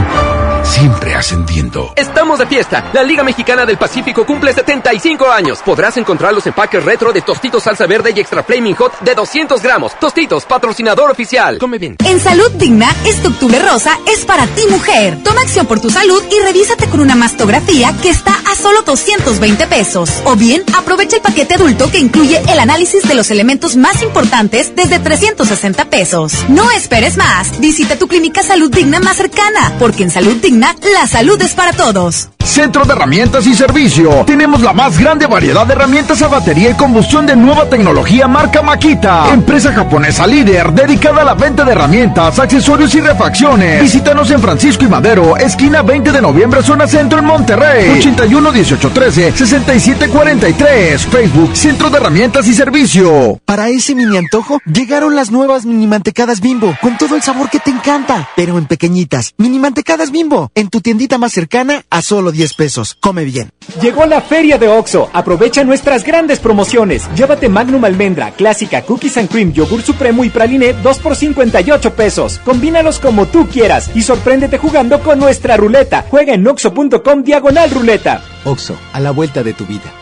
siempre ascendiendo. Estamos de fiesta. La Liga Mexicana del Pacífico cumple 75 años. Podrás encontrar los empaques retro de Tostitos Salsa Verde y Extra Flaming Hot de 200 gramos. Tostitos, patrocinador oficial. Come bien. En Salud Digna, este octubre rosa es para ti mujer. Toma acción por tu salud y revísate con una mastografía que está a solo 220 pesos. O bien, aprovecha el paquete adulto que incluye el análisis de los elementos más importantes desde 360 pesos. No esperes más. Visita tu clínica Salud Digna más cercana, porque en Salud Digna la salud es para todos. Centro de Herramientas y Servicio. Tenemos la más grande variedad de herramientas a batería y combustión de nueva tecnología marca Makita. Empresa japonesa líder dedicada a la venta de herramientas, accesorios y refacciones. Visítanos en Francisco y Madero, esquina 20 de noviembre, zona centro en Monterrey. 81 18 13 67 43. Facebook Centro de Herramientas y Servicio. Para ese mini antojo, llegaron las nuevas mini mantecadas bimbo, con todo el sabor que te encanta, pero en pequeñitas. Mini mantecadas bimbo, en tu tiendita más cercana a solo 10 pesos. Come bien. Llegó la feria de OXO. Aprovecha nuestras grandes promociones. Llévate Magnum Almendra, Clásica, Cookies and Cream, Yogur Supremo y Praline 2 por 58 pesos. Combínalos como tú quieras y sorpréndete jugando con nuestra ruleta. Juega en oxo.com diagonal ruleta. OXO, a la vuelta de tu vida.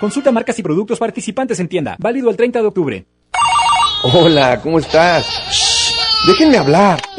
Consulta marcas y productos participantes en tienda. Válido el 30 de octubre. Hola, ¿cómo estás? Déjenme hablar.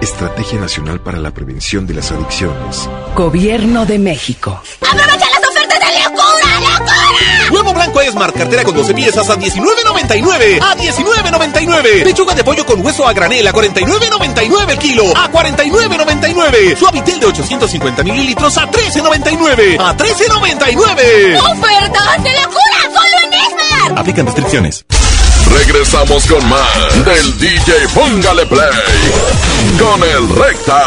Estrategia Nacional para la Prevención de las Adicciones. Gobierno de México. ¡Aprovecha las ofertas de locura, locura! Nuevo Blanco Esmar, cartera con 12 piezas a 19.99. A 19.99. Pechuga de pollo con hueso a granel a 49.99 el kilo. A 49.99. Suavitel de 850 mililitros a 13.99. A 13.99. ¡Ofertas de locura! ¡Solo en Esmar! Aplican restricciones. Regresamos con más del DJ Póngale Play con el Recta.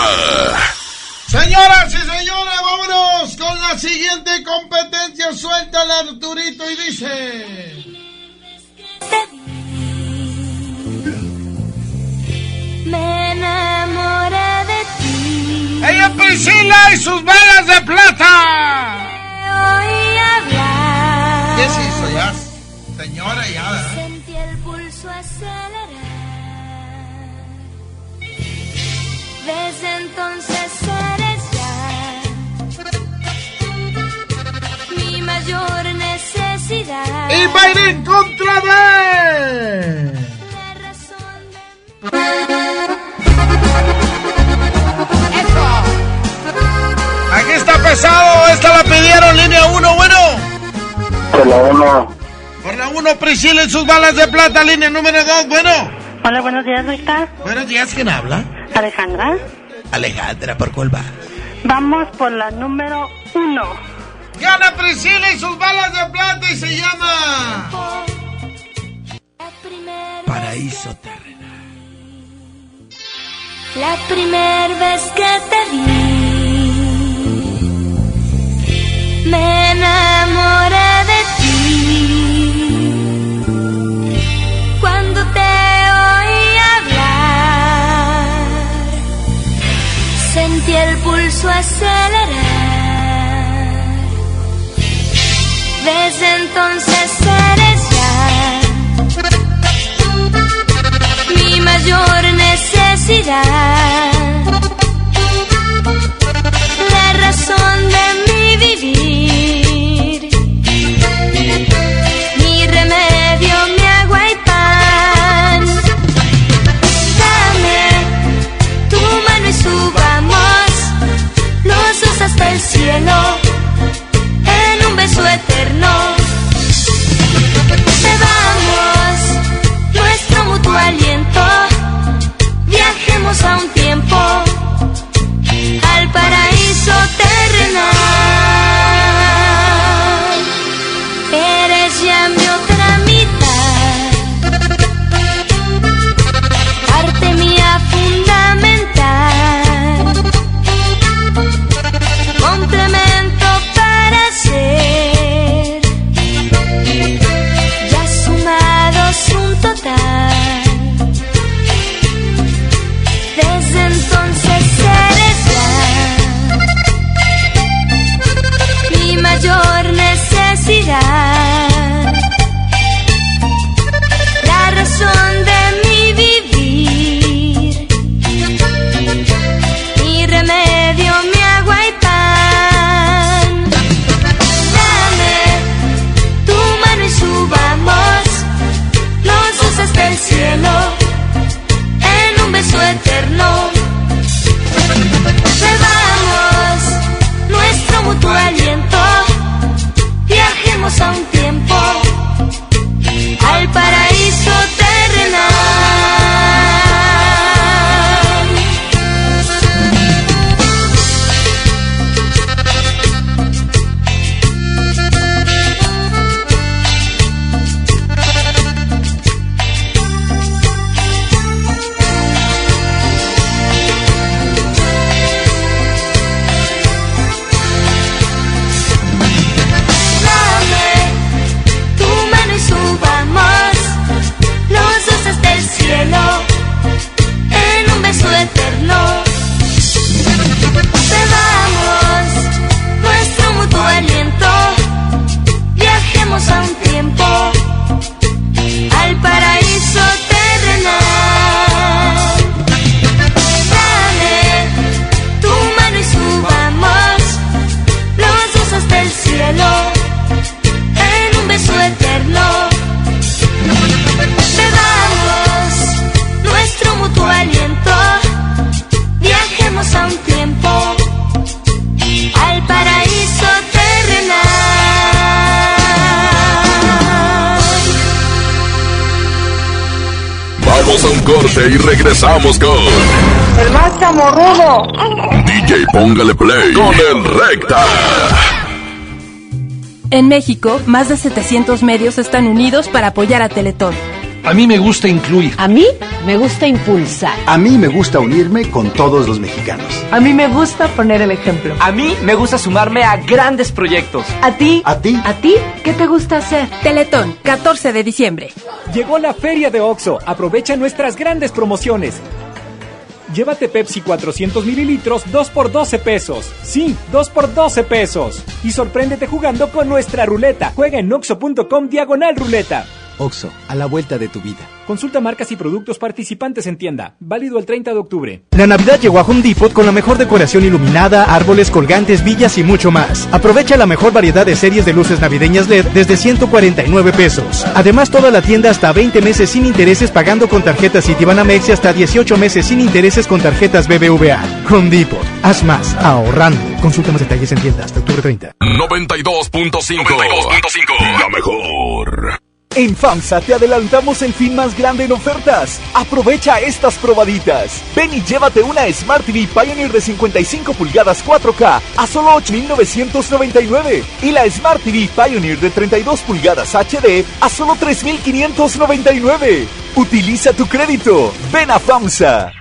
Señoras y señores, vámonos con la siguiente competencia. Suéltala, Arturito, y dice... Me enamoré de ti. ¡Ella es Priscila y sus balas de plata! Oí hablar. ¿Qué se hizo ya? Señora, ya, ¿verdad? Pulso acelerar. Desde entonces eres ya mi mayor necesidad. Y va a ir en contra de... Aquí está pesado, esta la pidieron, línea 1, bueno. Por la 1. Por la 1, Priscila y sus balas de plata, línea número 2, bueno. Hola, buenos días, Rita. Buenos días, ¿quién habla? Alejandra. Alejandra, ¿por cuál va? Vamos por la número 1. Gana Priscila y sus balas de plata y se llama... Paraíso terrenal. La primera vez que te vi, me pulso acelerar. Desde entonces eres ya mi mayor necesidad, la razón de corte y regresamos con. El más chamorrudo. DJ Póngale Play con el Recta. En México, más de 700 medios están unidos para apoyar a Teletón. A mí me gusta incluir. A mí me gusta impulsar. A mí me gusta unirme con todos los mexicanos. A mí me gusta poner el ejemplo. A mí me gusta sumarme a grandes proyectos. ¿A ti? ¿A ti? ¿A ti? ¿Qué te gusta hacer? Teletón, 14 de diciembre. Llegó la feria de OXO. Aprovecha nuestras grandes promociones. Llévate Pepsi 400 mililitros 2 por 12 pesos. Sí, 2 por 12 pesos. Y sorpréndete jugando con nuestra ruleta. Juega en oxo.com diagonal ruleta. Oxo, a la vuelta de tu vida. Consulta marcas y productos participantes en tienda. Válido el 30 de octubre. La Navidad llegó a Home Depot con la mejor decoración iluminada, árboles, colgantes, villas y mucho más. Aprovecha la mejor variedad de series de luces navideñas LED desde 149 pesos. Además, toda la tienda hasta 20 meses sin intereses pagando con tarjetas Citibanamex y hasta 18 meses sin intereses con tarjetas BBVA. Home Depot. Haz más, ahorrando. Consulta más detalles en tienda hasta octubre 30. 92.5. 92.5. La mejor. En FAMSA te adelantamos el fin más grande en ofertas. Aprovecha estas probaditas. Ven y llévate una Smart TV Pioneer de 55 pulgadas 4K a solo 8.999 y la Smart TV Pioneer de 32 pulgadas HD a solo 3.599. Utiliza tu crédito. Ven a FAMSA.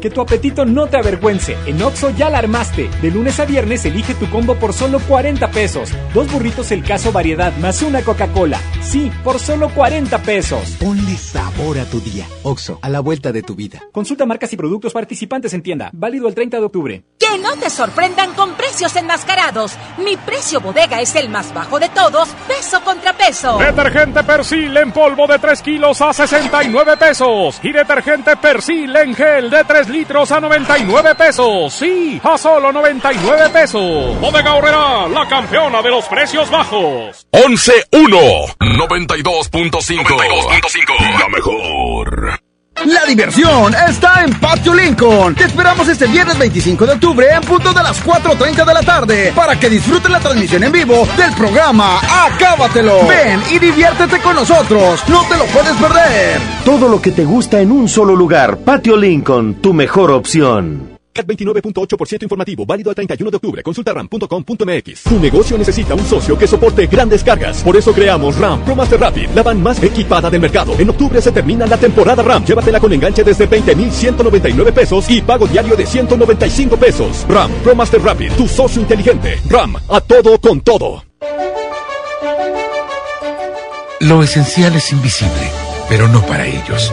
Que tu apetito no te avergüence. En Oxo ya la armaste. De lunes a viernes elige tu combo por solo 40 pesos. Dos burritos el caso variedad más una Coca-Cola. Sí, por solo 40 pesos. Ponle sabor a tu día. Oxo, a la vuelta de tu vida. Consulta marcas y productos participantes en tienda. Válido el 30 de octubre. Que no te sorprendan con precios enmascarados. Mi precio bodega es el más bajo de todos, peso contra peso. Detergente Persil en polvo de 3 kilos a 69 pesos. Y detergente Persil en gel de 3 litros a 99 pesos. Sí, a solo 99 pesos. Bodega Horrera, la campeona de los precios bajos. 11-1. 92.5. La mejor. La diversión está en Patio Lincoln. Te esperamos este viernes 25 de octubre en punto de las 4.30 de la tarde para que disfrutes la transmisión en vivo del programa Acábatelo. Ven y diviértete con nosotros. No te lo puedes perder. Todo lo que te gusta en un solo lugar. Patio Lincoln, tu mejor opción. CAT 29.8% informativo, válido al 31 de octubre. Consulta ram.com.mx. Tu negocio necesita un socio que soporte grandes cargas. Por eso creamos RAM Pro Master Rapid, la van más equipada del mercado. En octubre se termina la temporada RAM. Llévatela con enganche desde 20.199 pesos y pago diario de 195 pesos. RAM Pro Master Rapid, tu socio inteligente. RAM, a todo con todo. Lo esencial es invisible, pero no para ellos.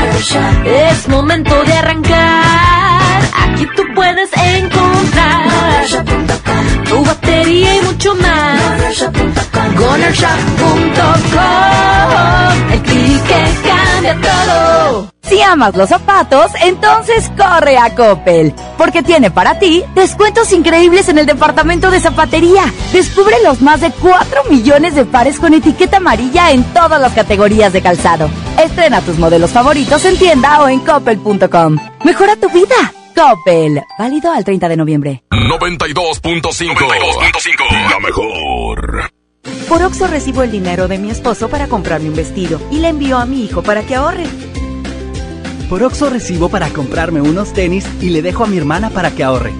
Es momento de arrancar. Aquí tú puedes encontrar tu batería y mucho más. GonerShop.com. El clic que cambia todo. Si amas los zapatos, entonces corre a Coppel, porque tiene para ti descuentos increíbles en el departamento de zapatería. Descubre los más de 4 millones de pares con etiqueta amarilla en todas las categorías de calzado. Estrena tus modelos favoritos en tienda o en coppel.com. Mejora tu vida. Coppel, válido al 30 de noviembre. 92.5. 92.5. La mejor. Por Oxo recibo el dinero de mi esposo para comprarme un vestido y le envío a mi hijo para que ahorre. Por Oxo recibo para comprarme unos tenis y le dejo a mi hermana para que ahorre.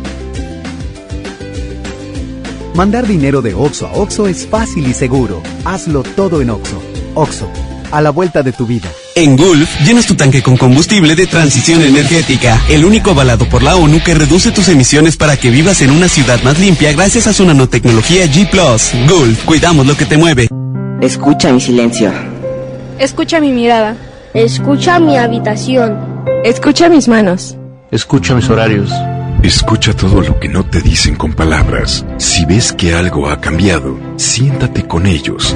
Mandar dinero de Oxo a Oxo es fácil y seguro. Hazlo todo en Oxo. Oxo, a la vuelta de tu vida. En Gulf, llenas tu tanque con combustible de transición energética, el único avalado por la ONU que reduce tus emisiones para que vivas en una ciudad más limpia gracias a su nanotecnología G ⁇ Gulf, cuidamos lo que te mueve. Escucha mi silencio. Escucha mi mirada. Escucha mi habitación. Escucha mis manos. Escucha mis horarios. Escucha todo lo que no te dicen con palabras. Si ves que algo ha cambiado, siéntate con ellos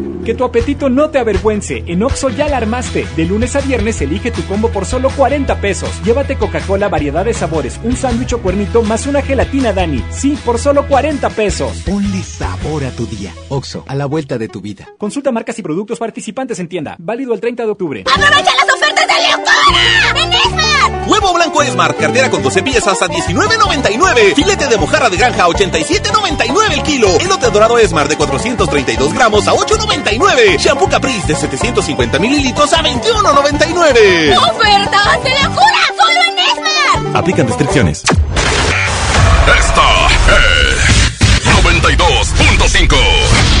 Que tu apetito no te avergüence. En Oxo ya la armaste. De lunes a viernes elige tu combo por solo 40 pesos. Llévate Coca-Cola, variedad de sabores, un sándwich o cuernito más una gelatina Dani. Sí, por solo 40 pesos. Ponle sabor a tu día. Oxo, a la vuelta de tu vida. Consulta marcas y productos participantes en tienda. Válido el 30 de octubre. ¡Aprovecha las ofertas de Leocora! ¡En Esmar! Huevo blanco Esmar, cartera con 12 piezas a 19.99. Filete de mojarra de granja a 87.99 el kilo. Elote dorado Esmar de 432 gramos a 8.99. Shampoo Caprice de 750 mililitros a 21.99. ¡Ofertas de locura! ¡Solo en Esmar! Aplican restricciones. Esta es 92.5.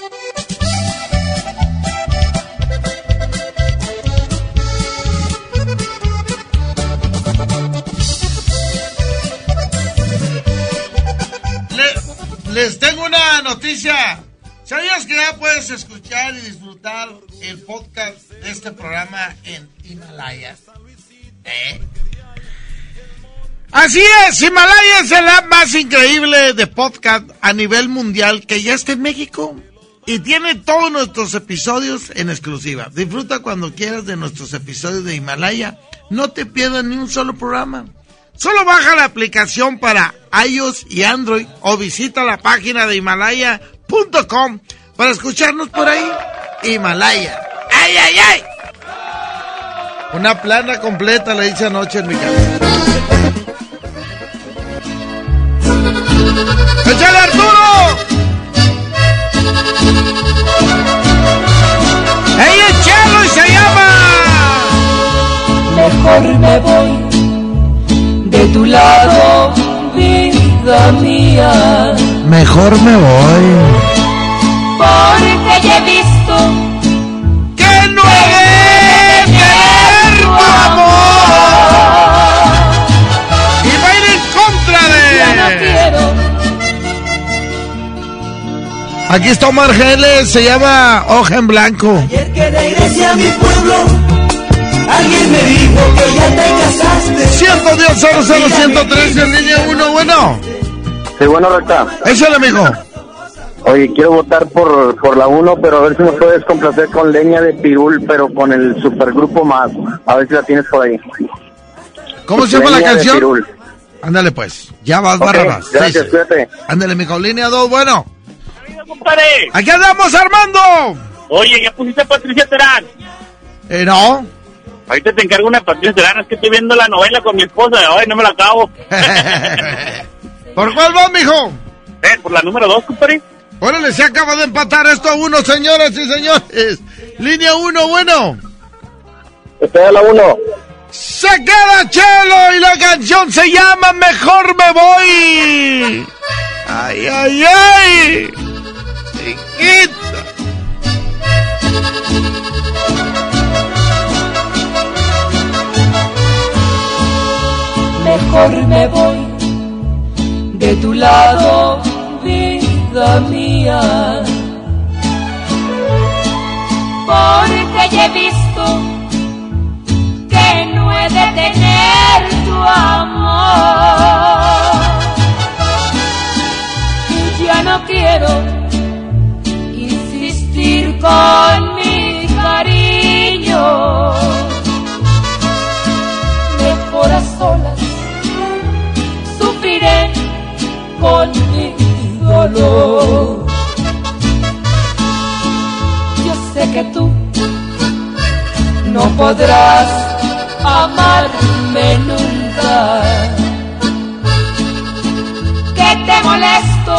Tengo una noticia. ¿Sabías que ya puedes escuchar y disfrutar el podcast de este programa en Himalaya? ¿Eh? Así es, Himalaya es el app más increíble de podcast a nivel mundial que ya está en México. Y tiene todos nuestros episodios en exclusiva. Disfruta cuando quieras de nuestros episodios de Himalaya. No te pierdas ni un solo programa. Solo baja la aplicación para iOS y Android o visita la página de Himalaya.com para escucharnos por ahí. Himalaya. ¡Ay, ay, ay! Una plana completa le hice anoche en mi casa. ¡Échale Arturo! ¡Ella es Chelo y se llama! Mejor me voy lado, vida mía. Mejor me voy. Porque ya he visto que no he de tener tu amor. Y va a ir en contra de. Ya no quiero. Aquí está Omar Geles, se llama Hoja en Blanco. Ayer que regresé a mi pueblo, alguien me dijo que ya te casaste. 110 113 en línea 1, bueno. Sí, bueno, Recta. Échale, amigo. Oye, quiero votar por, por la 1, pero a ver si me puedes complacer con Leña de Pirul, pero con el supergrupo más. A ver si la tienes por ahí. ¿Cómo se llama la Leña de canción? Pirul. Ándale, pues. Ya vas, Ok, Barrabás. gracias, Sí, sí. cuídate. Ándale, mijo. Línea 2, bueno. compadre. ¡Aquí andamos, Armando! Oye, ¿ya pusiste a Patricia Terán? Eh, no. Ahorita te encargo una de Patricia Terán, es que estoy viendo la novela con mi esposa, hoy no me la acabo. ¿Por cuál vas, mijo? Eh, por la número dos, compadre. Órale, se acaba de empatar esto a uno, señoras y señores. Línea 1, bueno. Estoy a la 1. Se queda Chelo y la canción se llama Mejor me voy. Ay, ay, ay. Chiquita. Mejor me voy de tu lado, vida mía. Porque ya he visto que no he de tener tu amor. Y ya no quiero insistir con mi cariño. con mi dolor. Yo sé que tú no podrás amarme nunca. Que te molesto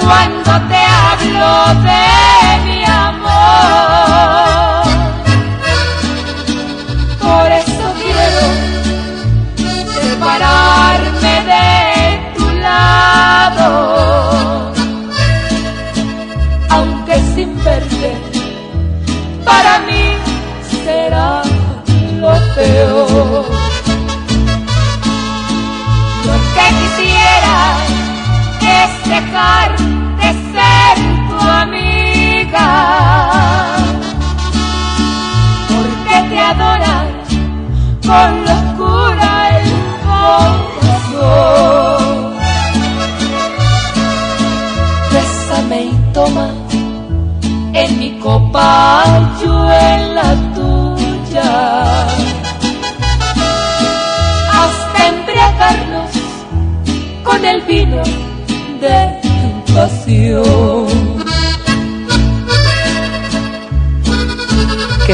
cuando te hablo de dejar de ser tu amiga. Porque te adora con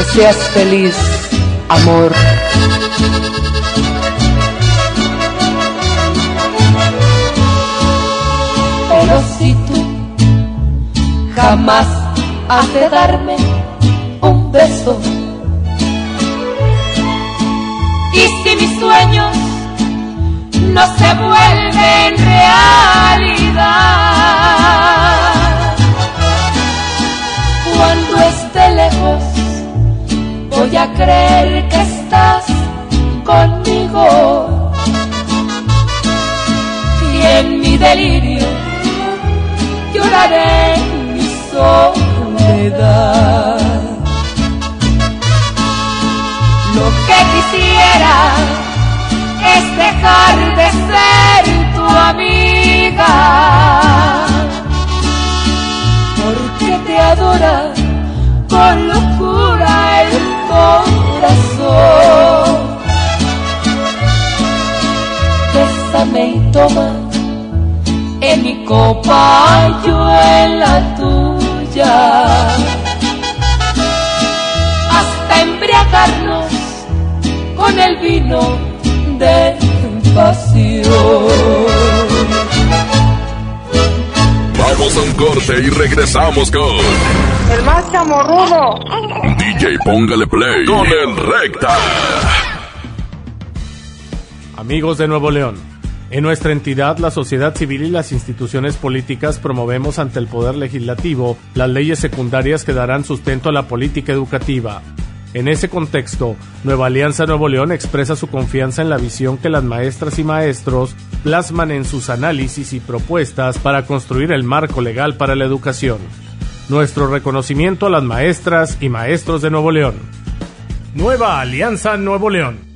Que seas feliz, amor. Pero si tú jamás has de darme un beso, y si mis sueños no se vuelven realidad, voy a creer que estás conmigo y en mi delirio lloraré en mi soledad. Lo que quisiera es dejar de ser tu amiga, porque te adora con locura Bésame y toma en mi copa, yo en la tuya. Hasta embriagarnos con el vino de pasión. Vamos a un corte y regresamos con El más chamorrudo. DJ Póngale Play con el Recta. Amigos de Nuevo León, en nuestra entidad, la sociedad civil y las instituciones políticas promovemos ante el Poder Legislativo las leyes secundarias que darán sustento a la política educativa. En ese contexto, Nueva Alianza Nuevo León expresa su confianza en la visión que las maestras y maestros plasman en sus análisis y propuestas para construir el marco legal para la educación. Nuestro reconocimiento a las maestras y maestros de Nuevo León. Nueva Alianza Nuevo León.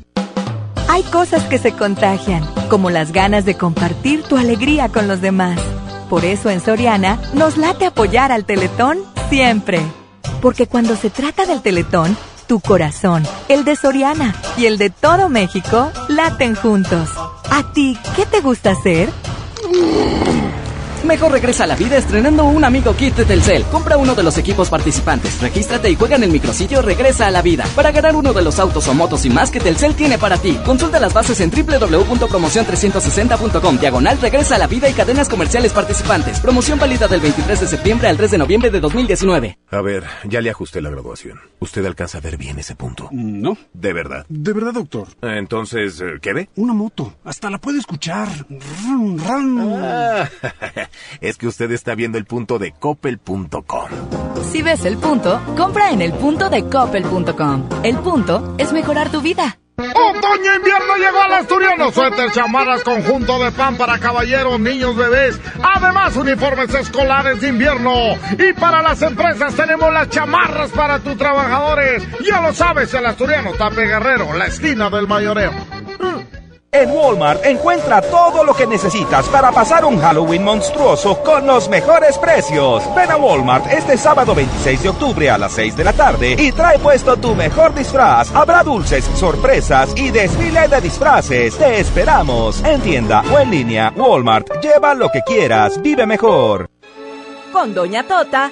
Hay cosas que se contagian, como las ganas de compartir tu alegría con los demás. Por eso en Soriana nos late apoyar al Teletón siempre. Porque cuando se trata del Teletón, tu corazón, el de Soriana y el de todo México laten juntos. ¿A ti qué te gusta hacer? Mejor regresa a la vida estrenando un amigo kit de Telcel. Compra uno de los equipos participantes, regístrate y juega en el micrositio Regresa a la vida para ganar uno de los autos o motos y más que Telcel tiene para ti. Consulta las bases en www.promocion360.com. Diagonal Regresa a la vida y cadenas comerciales participantes. Promoción válida del 23 de septiembre al 3 de noviembre de 2019. A ver, ya le ajusté la graduación. ¿Usted alcanza a ver bien ese punto? No. ¿De verdad? De verdad, doctor. Entonces, eh, ¿qué ve? Una moto. Hasta la puede escuchar. Ah, es que usted está viendo el punto de coppel.com. Si ves el punto, compra en el punto de coppel.com. El punto es mejorar tu vida. Otoño e invierno llegó al asturiano. Suéter, chamarras, conjunto de pan para caballeros, niños, bebés. Además, uniformes escolares de invierno. Y para las empresas tenemos las chamarras para tus trabajadores. Ya lo sabes, el asturiano Tape Guerrero, la esquina del mayoreo. En Walmart encuentra todo lo que necesitas para pasar un Halloween monstruoso con los mejores precios. Ven a Walmart este sábado 26 de octubre a las 6 de la tarde y trae puesto tu mejor disfraz. Habrá dulces, sorpresas y desfile de disfraces. Te esperamos en tienda o en línea. Walmart, lleva lo que quieras, vive mejor. Con Doña Tota,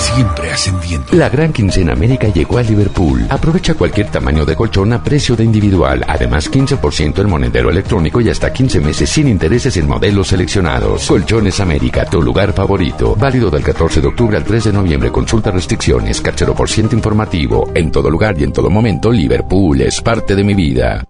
siempre ascendiendo. La gran quincena América llegó a Liverpool. Aprovecha cualquier tamaño de colchón a precio de individual. Además, 15% el monedero electrónico y hasta 15 meses sin intereses en modelos seleccionados. Colchones América, tu lugar favorito. Válido del 14 de octubre al 3 de noviembre. Consulta restricciones. Cachero por ciento informativo. En todo lugar y en todo momento, Liverpool es parte de mi vida.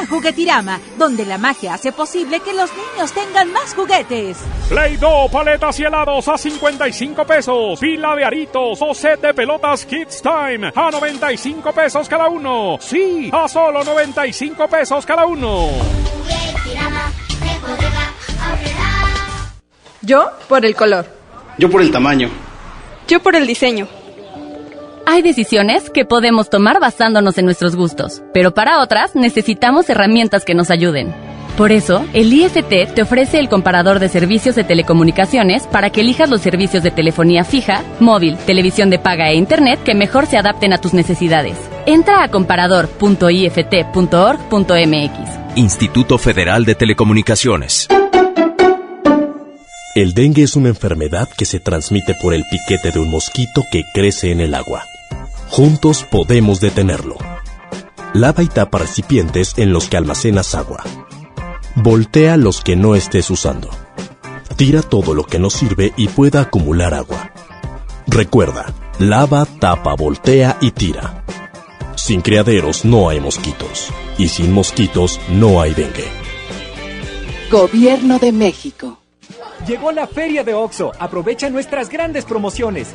A Juguetirama, donde la magia hace posible que los niños tengan más juguetes. Play-Doh, paletas y helados a 55 pesos. Pila de aritos o set de pelotas Kids Time a 95 pesos cada uno. Sí, a solo 95 pesos cada uno. Yo por el color. Yo por el tamaño. Yo por el diseño. Hay decisiones que podemos tomar basándonos en nuestros gustos, pero para otras necesitamos herramientas que nos ayuden. Por eso, el IFT te ofrece el comparador de servicios de telecomunicaciones para que elijas los servicios de telefonía fija, móvil, televisión de paga e internet que mejor se adapten a tus necesidades. Entra a comparador.ift.org.mx. Instituto Federal de Telecomunicaciones. El dengue es una enfermedad que se transmite por el piquete de un mosquito que crece en el agua. Juntos podemos detenerlo. Lava y tapa recipientes en los que almacenas agua. Voltea los que no estés usando. Tira todo lo que no sirve y pueda acumular agua. Recuerda, lava, tapa, voltea y tira. Sin criaderos no hay mosquitos. Y sin mosquitos no hay dengue. Gobierno de México. Llegó la feria de OXO. Aprovecha nuestras grandes promociones.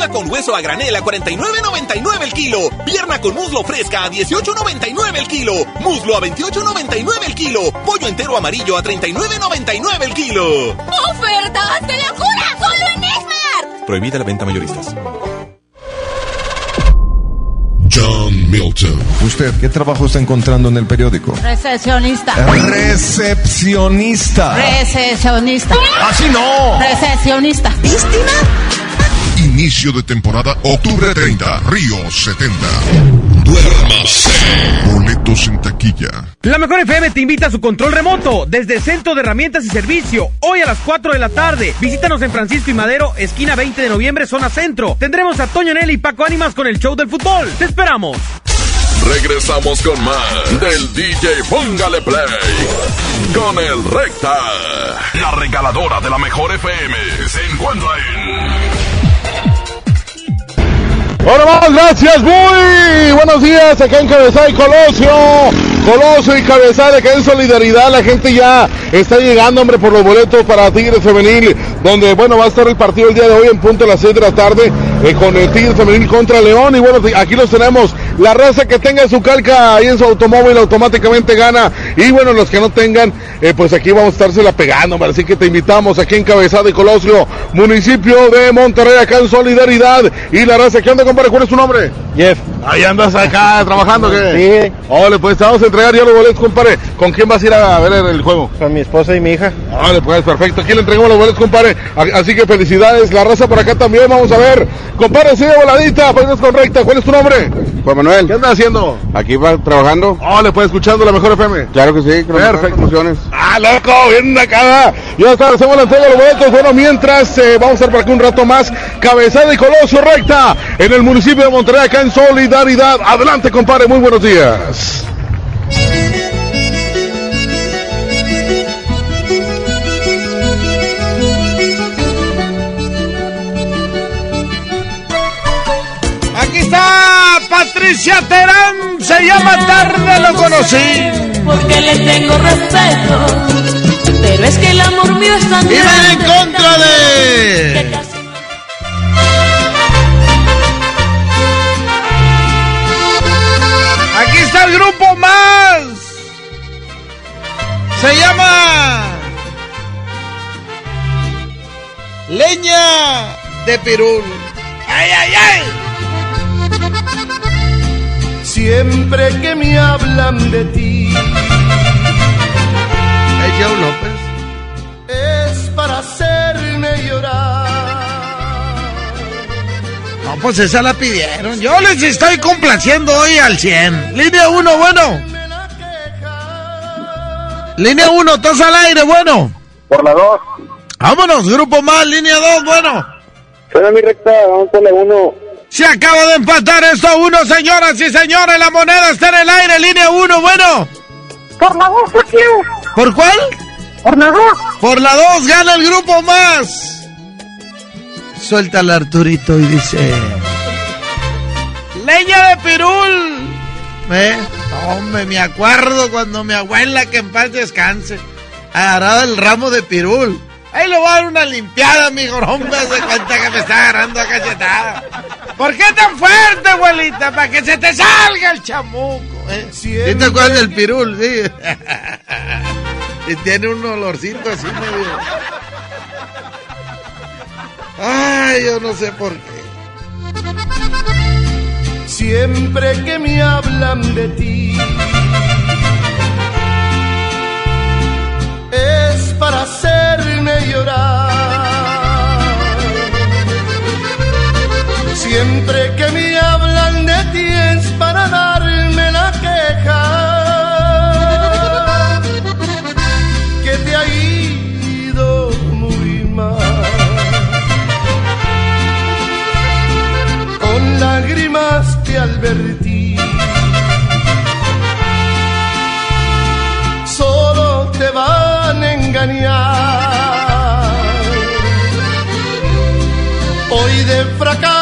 Pechuga con hueso a granel a 49.99 el kilo. Pierna con muslo fresca a 18.99 el kilo. Muslo a 28.99 el kilo. Pollo entero amarillo a 39.99 el kilo. ¡Ofertas de locura! ¡Solo en Esmar! Prohibida la venta mayoristas. John Milton. ¿Usted qué trabajo está encontrando en el periódico? Recepcionista. Recepcionista. Recepcionista. Así no. Recepcionista. ¿Víctima? Inicio de temporada, octubre 30, Río 70. Duérmase. Boletos en taquilla. La Mejor FM te invita a su control remoto desde el Centro de Herramientas y Servicio. Hoy a las 4 de la tarde. Visítanos en Francisco y Madero, esquina 20 de noviembre, zona centro. Tendremos a Toño Nelly y Paco Ánimas con el show del fútbol. ¡Te esperamos! Regresamos con más del DJ Póngale Play. Con el Recta. La regaladora de la Mejor FM se encuentra en... Ahora más, gracias, muy buenos días acá en Cabezal y Colosio. Colosio y Cabezal, acá en solidaridad, la gente ya está llegando, hombre, por los boletos para Tigres Femenil, donde, bueno, va a estar el partido el día de hoy en punto a las 6 de la tarde eh, con el Tigres Femenil contra León. Y bueno, aquí los tenemos La raza que tenga su calca ahí en su automóvil automáticamente gana. Y bueno, los que no tengan, eh, pues aquí vamos a estársela pegando. Así que te invitamos aquí en Cabezada y Colosio, municipio de Monterrey, acá en Solidaridad. Y la raza, ¿qué onda, compadre? ¿Cuál es tu nombre? Jeff. Ahí andas acá trabajando, ¿qué? Sí. Ole, pues te vamos a entregar ya los boletos, compadre. ¿Con quién vas a ir a ver el juego? Con mi esposa y mi hija. Vale, pues perfecto. Aquí le entregamos los boletos, compadre. Así que felicidades. La raza por acá también. Vamos a ver. Compadre, sigue voladita. Pues correcta. ¿Cuál es tu nombre? Juan Manuel. ¿Qué andas haciendo? Aquí va trabajando. Oh, le puedes escuchando la mejor FM. Claro que sí. Perfecto. Ah, loco, bien acá. Ya está, hacemos la entrega de los boletos. Bueno, mientras eh, vamos a estar por aquí un rato más. Cabezada y Colosio recta en el municipio de Monterrey, acá en Solidaridad. Adelante, compadre. Muy buenos días. Patricia Terán, se llama Tarde lo conocí. Porque le tengo respeto. Pero es que el amor mío es tan Y en contra de... Aquí está el grupo más. Se llama... Leña de Pirul. ¡Ay, ay, ay! Siempre que me hablan de ti. Es Joe López. Es para hacerme llorar. No, pues esa la pidieron. Yo les estoy complaciendo hoy al 100. Línea 1, bueno. Línea 1, estás al aire, bueno. Por la 2. Vámonos, grupo más, línea 2, bueno. Suena mi recta, vamos por la 1. Se acaba de empatar esto a uno, señoras y señores. La moneda está en el aire, línea 1, bueno. Por la 2, ¿Por cuál? Por la 2. Por la 2, gana el grupo más. Suelta al Arturito y dice... Leña de pirul. ¿Eh? Hombre, me acuerdo cuando mi abuela, que en paz descanse, agarraba el ramo de pirul. Ahí le voy a dar una limpiada, mi hombre, se cuenta que me está agarrando a cachetada. ¿Por qué tan fuerte, abuelita? Para que se te salga el chamuco. ¿eh? ¿Sí te acuerdas del pirul? Sí. y tiene un olorcito así medio... Ay, yo no sé por qué. Siempre que me hablan de ti. Es para hacerme llorar. Siempre que me hablan de ti es para darme la queja. Que te ha ido muy mal. Con lágrimas te advertí. engañar. Hoy de fracaso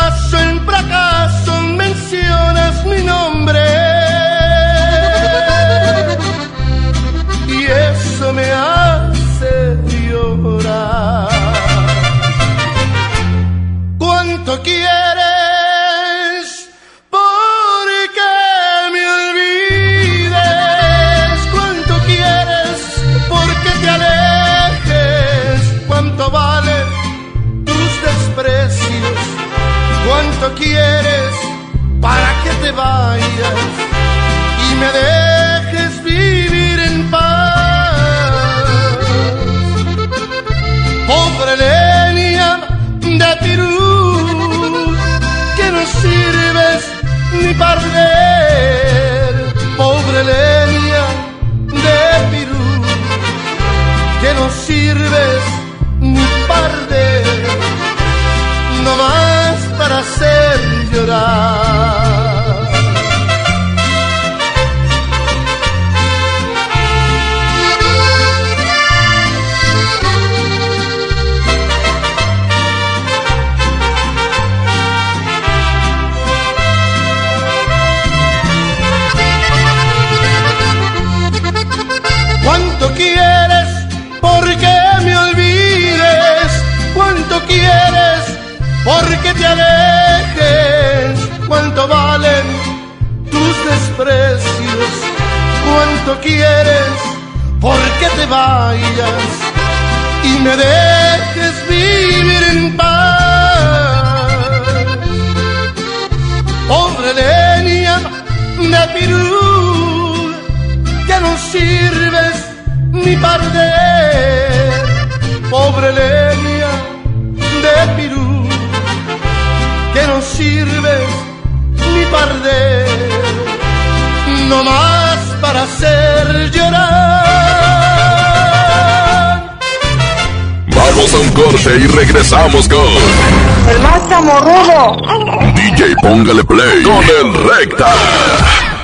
no más para hacer llorar. te alejes, cuánto valen tus desprecios, cuánto quieres porque te vayas y me dejes vivir en paz. Pobre leña de Pirú, que no sirves ni para pobre leña No más para hacer llorar. Vamos a un corte y regresamos con El más chamorrudo. DJ Póngale Play con el Recta.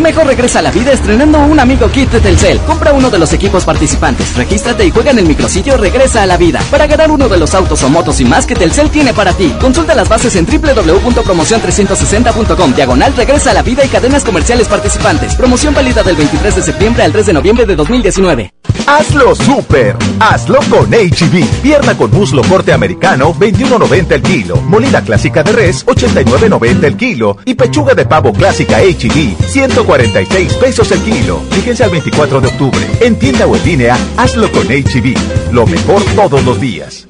Mejor regresa a la vida estrenando un amigo kit de Telcel. Compra uno de los equipos participantes, regístrate y juega en el micrositio Regresa a la vida para ganar uno de los autos o motos y más que Telcel tiene para ti. Consulta las bases en www.promocion360.com. Diagonal Regresa a la vida y cadenas comerciales participantes. Promoción válida del 23 de septiembre al 3 de noviembre de 2019. Hazlo super, hazlo con HB. Pierna con muslo corte americano, 21.90 el kilo. Molida clásica de res, 89.90 el kilo. Y pechuga de pavo clásica HB, 146 pesos el kilo. Fíjense al 24 de octubre. En tienda o en línea, hazlo con HB. Lo mejor todos los días.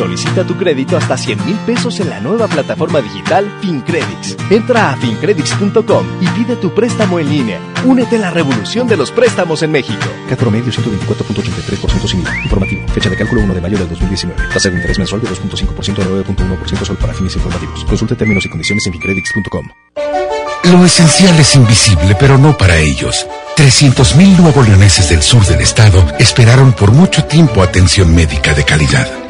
Solicita tu crédito hasta 100 mil pesos en la nueva plataforma digital FinCredits. Entra a fincredits.com y pide tu préstamo en línea. Únete a la revolución de los préstamos en México. Cat promedio 124.83% sin IVA. Informativo. Fecha de cálculo 1 de mayo del 2019. Tasa de interés mensual de 2.5% a 9.1% solo para fines informativos. Consulte términos y condiciones en fincredits.com. Lo esencial es invisible, pero no para ellos. 300.000 nuevos leoneses del sur del estado esperaron por mucho tiempo atención médica de calidad.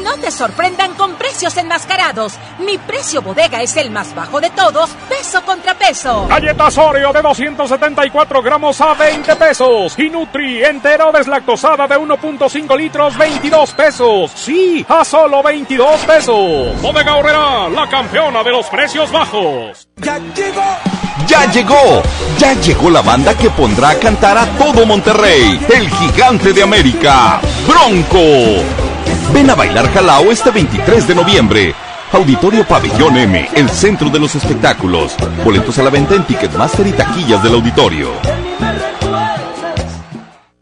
Te sorprendan con precios enmascarados. Mi precio bodega es el más bajo de todos, peso contra peso. Galletas Oreo de 274 gramos a 20 pesos. Y Nutri entero deslactosada de 1.5 litros, 22 pesos. Sí, a solo 22 pesos. Bodega Horrera, la campeona de los precios bajos. ¡Ya llegó! ¡Ya llegó! Ya llegó la banda que pondrá a cantar a todo Monterrey. El gigante de América, Bronco. Ven a bailar Jalao este 23 de noviembre. Auditorio Pabellón M, el centro de los espectáculos. Boletos a la venta en Ticketmaster y taquillas del auditorio.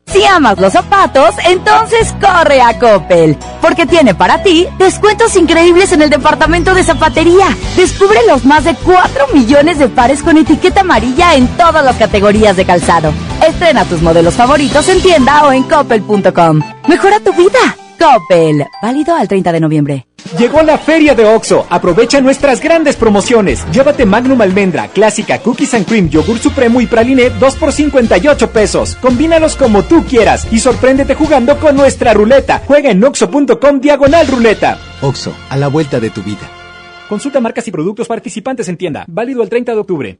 Si amas los zapatos, entonces corre a Coppel, porque tiene para ti descuentos increíbles en el departamento de zapatería. Descubre los más de 4 millones de pares con etiqueta amarilla en todas las categorías de calzado. Estrena tus modelos favoritos en tienda o en coppel.com. Mejora tu vida. Coppel, válido al 30 de noviembre. Llegó la feria de OXO. Aprovecha nuestras grandes promociones. Llévate Magnum Almendra, Clásica, Cookies and Cream, Yogur Supremo y Praline 2 por 58 pesos. Combínalos como tú quieras y sorpréndete jugando con nuestra ruleta. Juega en oxo.com diagonal ruleta. OXO, a la vuelta de tu vida. Consulta marcas y productos participantes en tienda. Válido el 30 de octubre.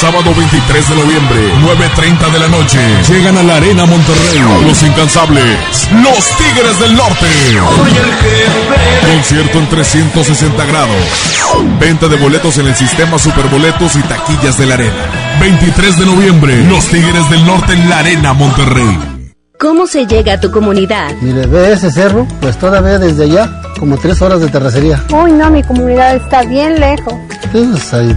Sábado 23 de noviembre, 9.30 de la noche. Llegan a la Arena Monterrey. Los incansables. Los Tigres del Norte. Concierto en 360 grados. Venta de boletos en el sistema Superboletos y taquillas de la Arena. 23 de noviembre, los Tigres del Norte en la Arena Monterrey. ¿Cómo se llega a tu comunidad? Mire, ve ese cerro, pues todavía desde allá, como tres horas de terracería. Uy, no, mi comunidad está bien lejos. Pues hay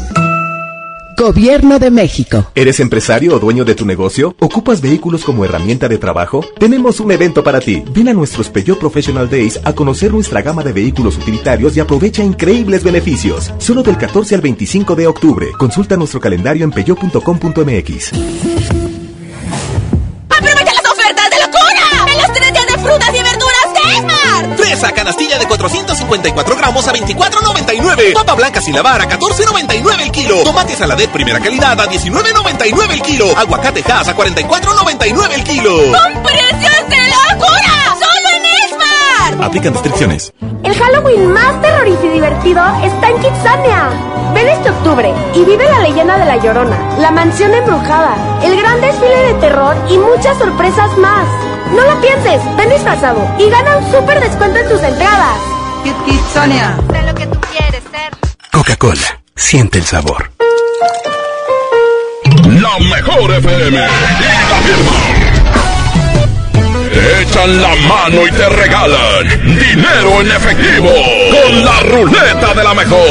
Gobierno de México. ¿Eres empresario o dueño de tu negocio? ¿Ocupas vehículos como herramienta de trabajo? Tenemos un evento para ti. Ven a nuestros Peugeot Professional Days a conocer nuestra gama de vehículos utilitarios y aprovecha increíbles beneficios. Solo del 14 al 25 de octubre. Consulta nuestro calendario en peugeot.com.mx. Fresa canastilla de 454 gramos a 24.99. Papa blanca sin lavar a 14.99 el kilo. Tomate saladet primera calidad a 19.99 el kilo. Aguacate Hass a 44.99 el kilo. ¡Con precios de locura! ¡Solo en Esmar! Aplican restricciones. El Halloween más terrorífico y divertido está en Kitsania. Ven este octubre y vive la leyenda de La Llorona, la mansión embrujada, el gran desfile de terror y muchas sorpresas más. No lo pienses, ven disfrazado y gana un súper descuento en tus entradas. Kitsania. Sé lo que tú quieres ser. Coca-Cola. Siente el sabor. La mejor FM y la firma. Echan la mano y te regalan dinero en efectivo con la ruleta de la mejor.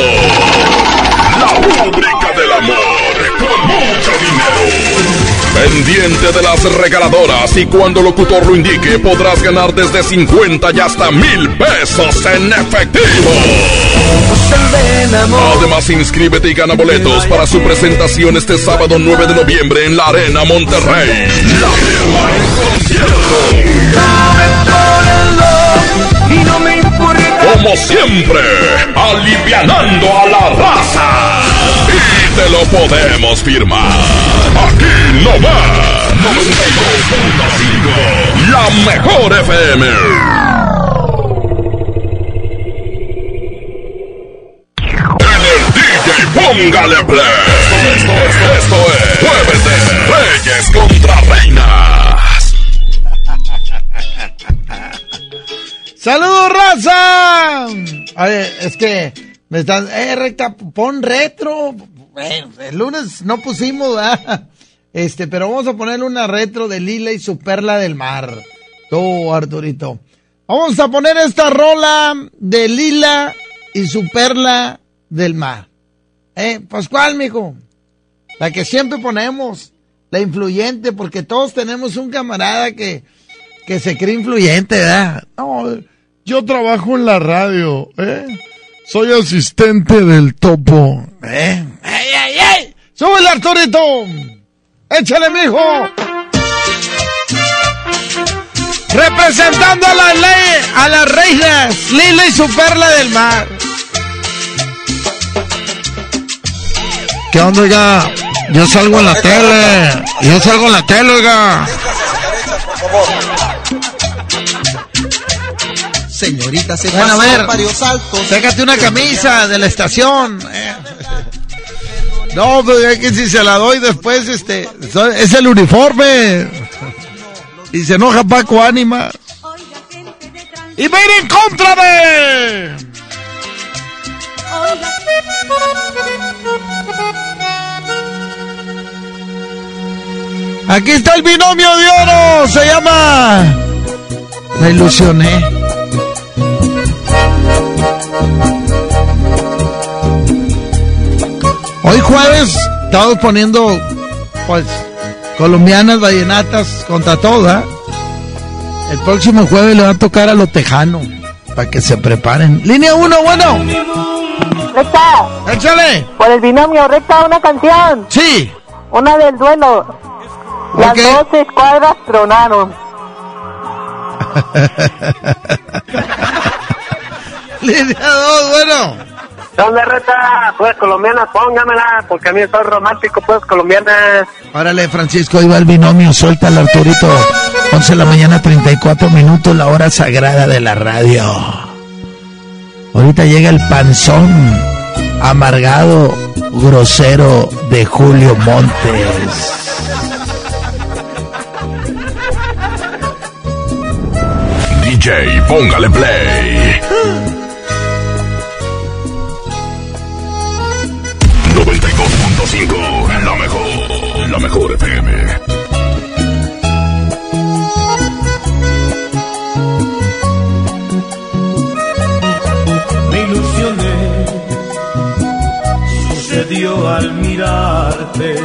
La rúbrica del amor con mucho dinero. Pendiente de las regaladoras y cuando el locutor lo indique podrás ganar desde 50 y hasta mil pesos en efectivo. Además inscríbete y gana boletos para su presentación este sábado 9 de noviembre en la Arena Monterrey. La. Como siempre, alivianando a la raza. Te lo podemos firmar. Aquí no más. 92.5. La mejor FM. En el DJ Póngale Play. Esto, esto, esto es Jueves de Reyes contra Reinas. ¡Saludos, raza! Oye, es que me están. Eh, recta, pon retro. Bueno, el lunes no pusimos, ¿verdad? Este, pero vamos a ponerle una retro de Lila y su perla del mar. Tú, Arturito. Vamos a poner esta rola de Lila y su perla del mar. ¿Eh? Pues, ¿cuál, mijo? La que siempre ponemos. La influyente, porque todos tenemos un camarada que, que se cree influyente, ¿verdad? No, yo trabajo en la radio, ¿eh? Soy asistente del topo, ¿eh? ¡Ey, ey, ey! ¡Súbele, Arturito! ¡Échale, mijo! Representando a la ley, a las reinas, Lila y su perla del mar. ¿Qué onda, oiga? Yo salgo en la tele. Yo salgo en la tele, oiga. Señorita, se Bueno, a pasó ver. varios saltos. Sácate una camisa de la estación. eh. No, pero es que si se la doy después, este, es el uniforme. Y se enoja Paco Ánima. Y va a ir en contra de... Aquí está el binomio de oro. Se llama... Me ilusioné. Hoy jueves estamos poniendo, pues, colombianas, vallenatas contra toda. El próximo jueves le va a tocar a los tejanos, para que se preparen. Línea 1, bueno. Recta. Échale. Por el binomio, recta una canción. Sí. Una del duelo. Las Ok. dos escuadras tronaron. Línea 2, bueno. ¿Dónde reta? Pues colombiana, póngamela, porque a mí soy romántico, pues colombiana. Órale, Francisco, ahí va el binomio, suelta al Arturito. 11 de la mañana, 34 minutos, la hora sagrada de la radio. Ahorita llega el panzón. amargado, grosero de Julio Montes. DJ, póngale play. Mejor, la mejor FM. Me ilusioné, sucedió al mirarte,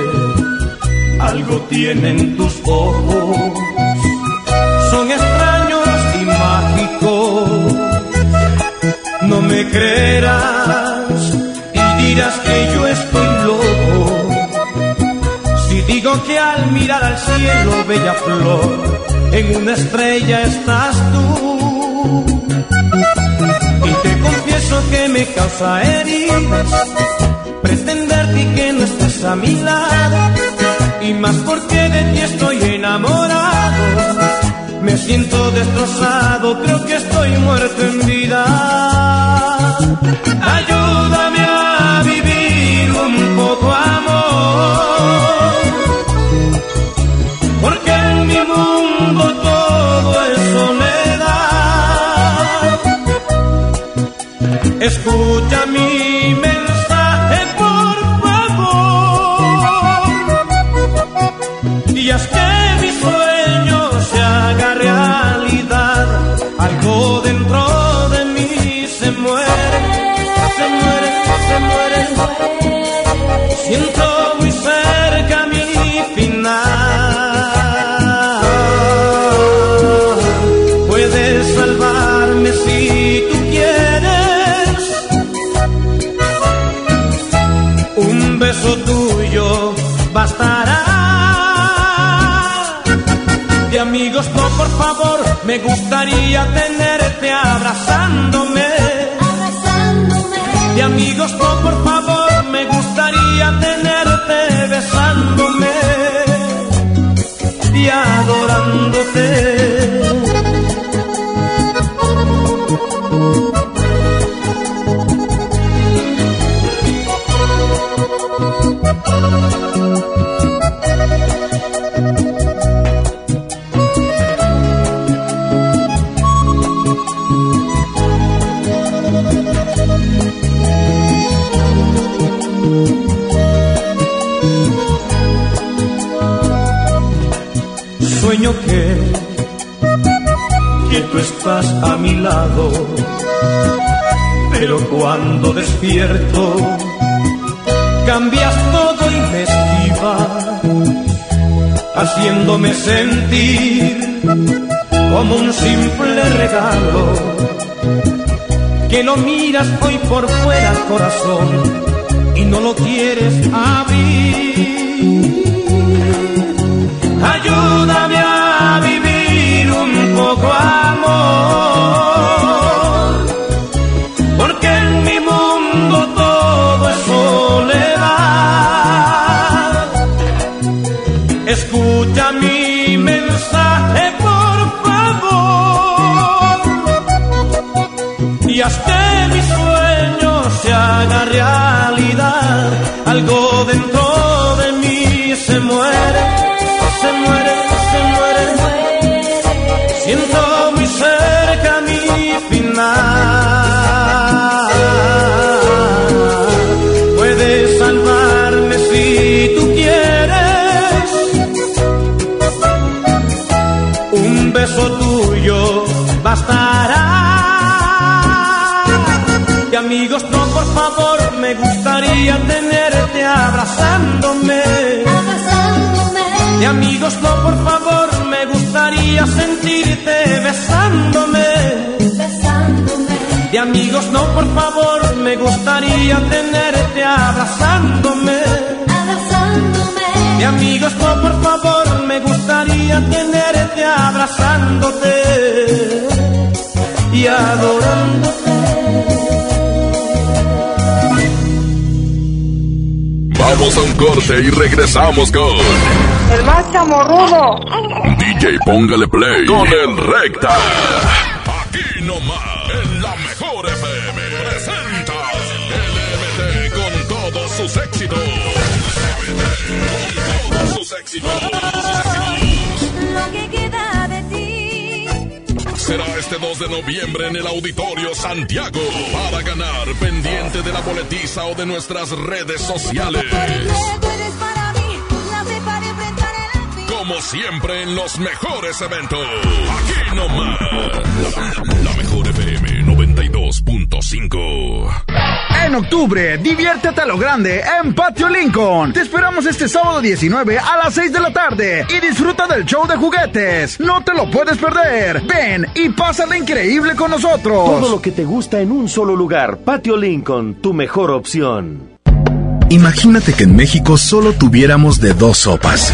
algo tienen tus ojos, son extraños y mágicos, no me creerás y dirás que yo estoy digo que al mirar al cielo, bella flor, en una estrella estás tú. Y te confieso que me causa heridas pretenderte y que no estés a mi lado. Y más porque de ti estoy enamorado. Me siento destrozado, creo que estoy muerto en vida. Escucha me gustaría tenerte abrazándome. De amigos no, por favor, me gustaría tenerte besándome y adorándote. Lado, pero cuando despierto cambias todo y me esquivas, haciéndome sentir como un simple regalo, que lo miras hoy por fuera corazón y no lo quieres abrir. Ayúdame a se sentirte besándome. De amigos, no, por favor, me gustaría tenerte abrazándome. De amigos, no, por favor, me gustaría tenerte abrazándote y adorándote. Vamos a un corte y regresamos con El más chamorrudo. DJ Póngale Play con el Recta. Aquí nomás, en la mejor FM, presenta LMT sus éxitos. Con todos sus éxitos. Lo que queda de ti. Será este 2 de noviembre en el Auditorio Santiago para ganar pendiente de la boletiza o de nuestras redes sociales. Como siempre en los mejores eventos. Aquí nomás. La, la mejor FM 92.5. En octubre, diviértete a lo grande en Patio Lincoln. Te esperamos este sábado 19 a las 6 de la tarde y disfruta del show de juguetes. No te lo puedes perder. Ven y pásala increíble con nosotros. Todo lo que te gusta en un solo lugar. Patio Lincoln, tu mejor opción. Imagínate que en México solo tuviéramos de dos sopas.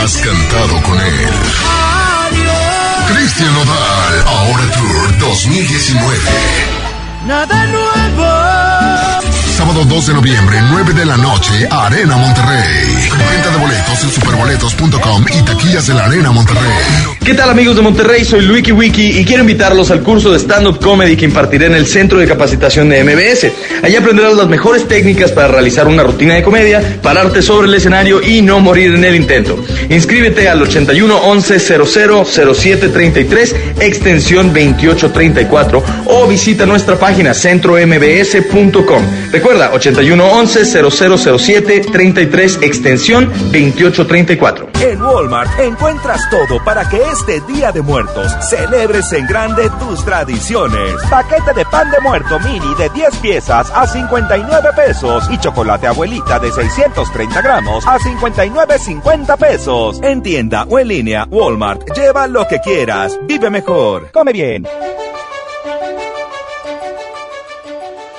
Has cantado con él. Cristian Nodal, ahora Tour 2019. Nada nuevo. Sábado 2 de noviembre, 9 de la noche, Arena Monterrey. Venta de boletos en superboletos.com y taquillas de la Arena Monterrey. ¿Qué tal amigos de Monterrey? Soy Luiki Wiki y quiero invitarlos al curso de stand-up comedy que impartiré en el Centro de Capacitación de MBS. Allí aprenderás las mejores técnicas para realizar una rutina de comedia, pararte sobre el escenario y no morir en el intento. Inscríbete al 81 11 00 07 33 extensión 28 34 o visita nuestra página centrombs.com. Recuerda 81 11 0007 33 extensión 28 34. En Walmart encuentras todo para que este Día de Muertos celebres en grande tus tradiciones. Paquete de pan de muerto mini de 10 piezas a 59 pesos y chocolate abuelita de 630 gramos a 59.50 pesos. En tienda o en línea, Walmart. Lleva lo que quieras. Vive mejor. Come bien.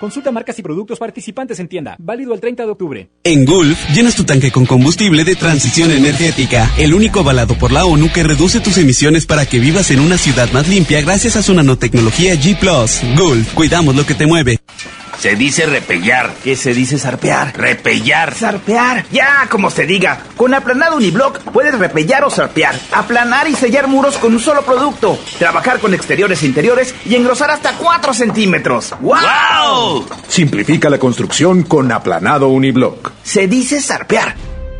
Consulta marcas y productos participantes en tienda. Válido el 30 de octubre. En Gulf, llenas tu tanque con combustible de transición energética, el único avalado por la ONU que reduce tus emisiones para que vivas en una ciudad más limpia gracias a su nanotecnología G ⁇ Gulf, cuidamos lo que te mueve. Se dice repellar. ¿Qué se dice zarpear? Repellar. Zarpear. Ya, como se diga. Con aplanado uniblock puedes repellar o zarpear. Aplanar y sellar muros con un solo producto. Trabajar con exteriores e interiores y engrosar hasta 4 centímetros. ¡Wow! Simplifica la construcción con aplanado uniblock. Se dice zarpear.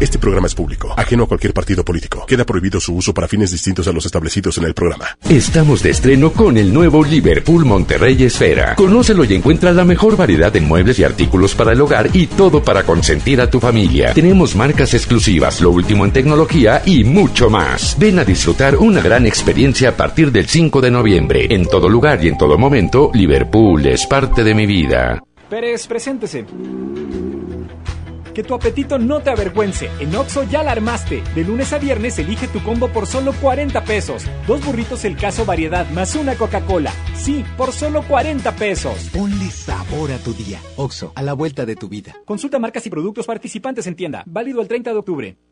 Este programa es público, ajeno a cualquier partido político. Queda prohibido su uso para fines distintos a los establecidos en el programa. Estamos de estreno con el nuevo Liverpool Monterrey Esfera. Conócelo y encuentra la mejor variedad de muebles y artículos para el hogar y todo para consentir a tu familia. Tenemos marcas exclusivas, lo último en tecnología y mucho más. Ven a disfrutar una gran experiencia a partir del 5 de noviembre. En todo lugar y en todo momento, Liverpool es parte de mi vida. Pérez, preséntese. Que tu apetito no te avergüence. En Oxo ya la armaste. De lunes a viernes elige tu combo por solo 40 pesos. Dos burritos el caso variedad más una Coca-Cola. Sí, por solo 40 pesos. Ponle sabor a tu día. Oxo, a la vuelta de tu vida. Consulta marcas y productos participantes en tienda. Válido el 30 de octubre.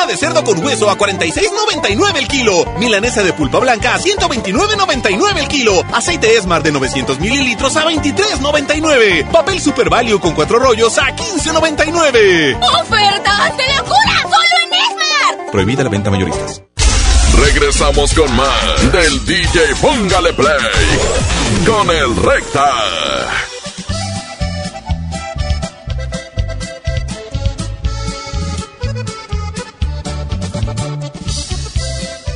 Pierna de cerdo con hueso a 46.99 el kilo. Milanesa de pulpa blanca a 129.99 el kilo. Aceite Esmar de 900 mililitros a 23.99. Papel Super Value con cuatro rollos a 15.99. ¡Ofertas de locura! ¡Solo en Esmar! Prohibida la venta mayoristas. Regresamos con más del DJ Póngale Play con el Recta.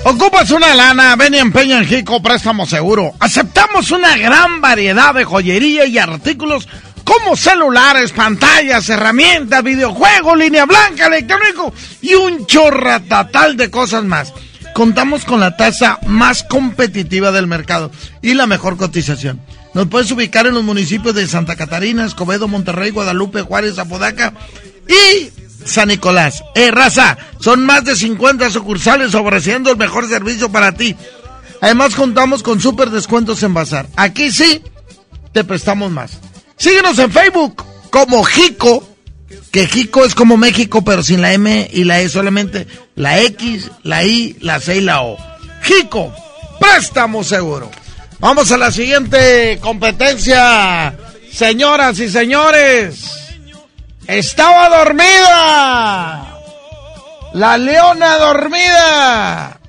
Ocupas una lana, ven y empeña en Jico Préstamo Seguro. Aceptamos una gran variedad de joyería y artículos como celulares, pantallas, herramientas, videojuegos, línea blanca, electrónico y un chorratatal de cosas más. Contamos con la tasa más competitiva del mercado y la mejor cotización. Nos puedes ubicar en los municipios de Santa Catarina, Escobedo, Monterrey, Guadalupe, Juárez, Apodaca y San Nicolás. Eh, raza, son más de 50 sucursales ofreciendo el mejor servicio para ti. Además contamos con super descuentos en Bazar. Aquí sí, te prestamos más. Síguenos en Facebook como Jico, que Jico es como México, pero sin la M y la E solamente. La X, la I, la C y la O. Jico, préstamo seguro. Vamos a la siguiente competencia. Señoras y señores, estaba dormida. La leona dormida.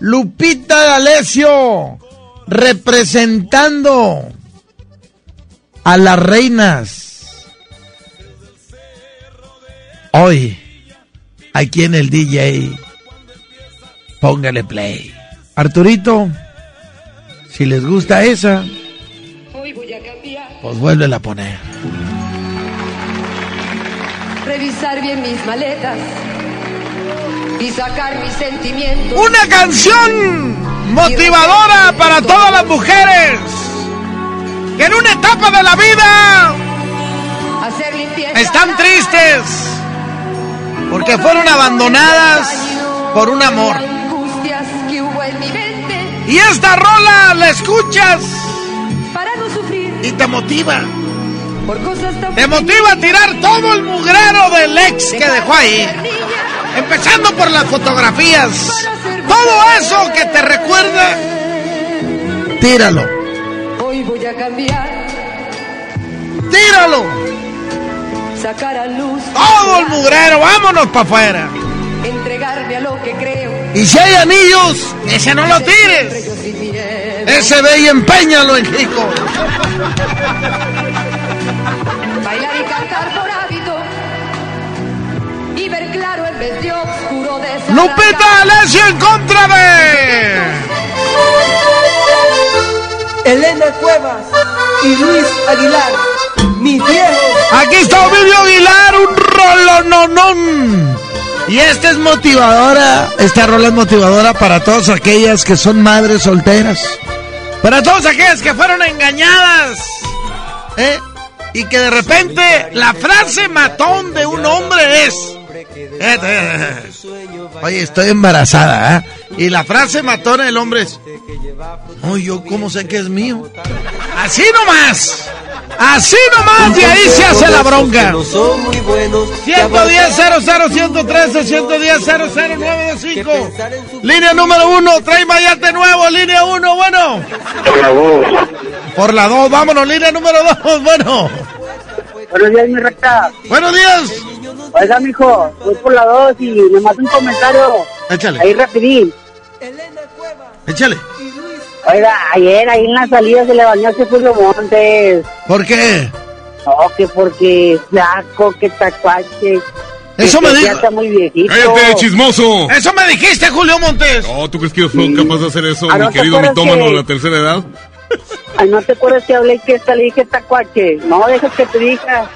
Lupita D'Alessio representando a las reinas. Hoy, aquí en el DJ, póngale play. Arturito, si les gusta esa, pues vuélvela a poner. Revisar bien mis maletas y sacar mis sentimientos. Una canción motivadora para todas las mujeres que en una etapa de la vida están tristes porque fueron abandonadas por un amor. Y esta rola la escuchas para no sufrir y te motiva. Te motiva a tirar todo el mugrero del ex que dejó ahí. Empezando por las fotografías. Todo eso que te recuerda, tíralo. Hoy voy a cambiar, Tíralo. sacar a luz, Todo el mugrero, vámonos para afuera. entregarme a lo que creo. Y si hay anillos, ese no lo tires. Ese ve y empeñalo en Jico. Lupita Alessio en contra de. Elena Cuevas y Luis Aguilar. mis viejos. Aquí está Ovidio Aguilar, un rolononón. Y esta es motivadora, esta rola es motivadora para todas aquellas que son madres solteras. Para todas aquellas que fueron engañadas. ¿eh? Y que de repente la frase matón de un hombre es... Oye, estoy embarazada, ¿eh? Y la frase matona del hombre es... Oye, ¿yo cómo sé que es mío? Así nomás. Así nomás, y ahí se hace la bronca. 110 00 113 110 00925 Línea número uno, trae mayate nuevo, línea uno, bueno. Por la dos. Por la dos, vámonos, línea número dos, bueno. Buenos días, mi recta. Buenos días. Oiga, mijo, voy por la dos y me mata un comentario. Échale. Ahí rapidín. Échale. Oiga, ayer ahí en la salida se le bañó ese Julio Montes. ¿Por qué? No, que porque flaco, que tacuache. Eso me viejito. ¡Cállate, chismoso! Eso me dijiste, Julio Montes. Oh, ¿tú crees que yo soy capaz de hacer eso, Ah, mi ¿no querido mitómano de la tercera edad? Ay, ¿no te acuerdas que hablé que esta le dije tacuache? No, deja que te diga.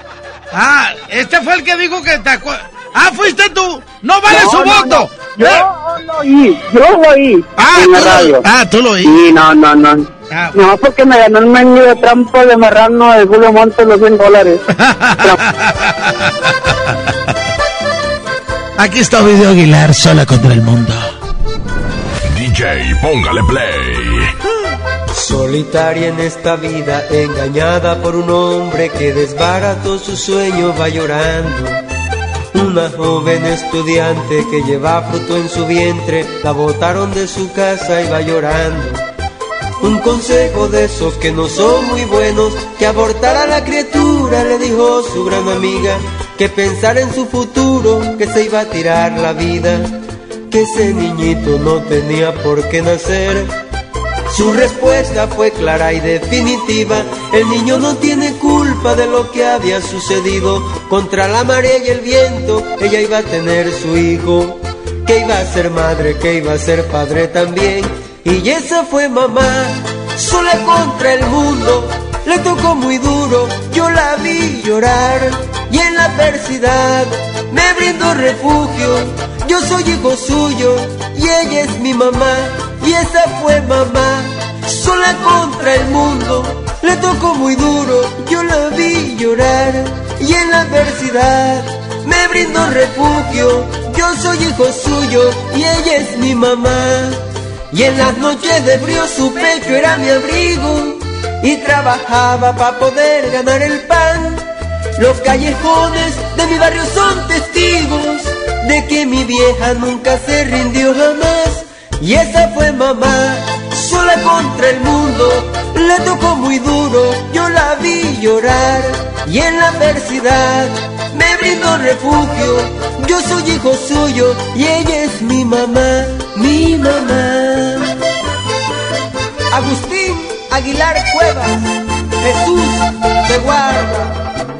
Ah, este fue el que dijo que acu- Ah, fuiste tú. No vale No, su no, voto. no. Yo Eh. lo oí, yo lo oí. Ah, en la tú lo- radio. ah, tú lo oí. Sí, no, no, no. Ah. No, porque me ganó el mendigo de trampa de marrano de Julio Montes los 100 dólares. Aquí está Video Aguilar sola contra el mundo. DJ, póngale play. Solitaria en esta vida, engañada por un hombre que desbarató su sueño, va llorando. Una joven estudiante que lleva fruto en su vientre, la botaron de su casa y va llorando. Un consejo de esos que no son muy buenos, que abortar a la criatura, le dijo su gran amiga, que pensar en su futuro, que se iba a tirar la vida, que ese niñito no tenía por qué nacer. Su respuesta fue clara y definitiva, el niño no tiene culpa de lo que había sucedido, contra la marea y el viento, ella iba a tener su hijo, que iba a ser madre, que iba a ser padre también, y esa fue mamá, sola contra el mundo, le tocó muy duro, yo la vi llorar, y en la adversidad me brindó refugio, yo soy hijo suyo, y ella es mi mamá, y esa fue mamá, sola contra el mundo, le tocó muy duro, yo la vi llorar, y en la adversidad me brindó refugio, yo soy hijo suyo, y ella es mi mamá. Y en las noches de frío su pecho era mi abrigo y trabajaba para poder ganar el pan. Los callejones de mi barrio son testigos de que mi vieja nunca se rindió jamás. Y esa fue mamá, sola contra el mundo, le tocó muy duro, yo la vi llorar. Y en la adversidad me brindó refugio, yo soy hijo suyo y ella es mi mamá, mi mamá. Agustín Aguilar Cuevas, Jesús te guarda.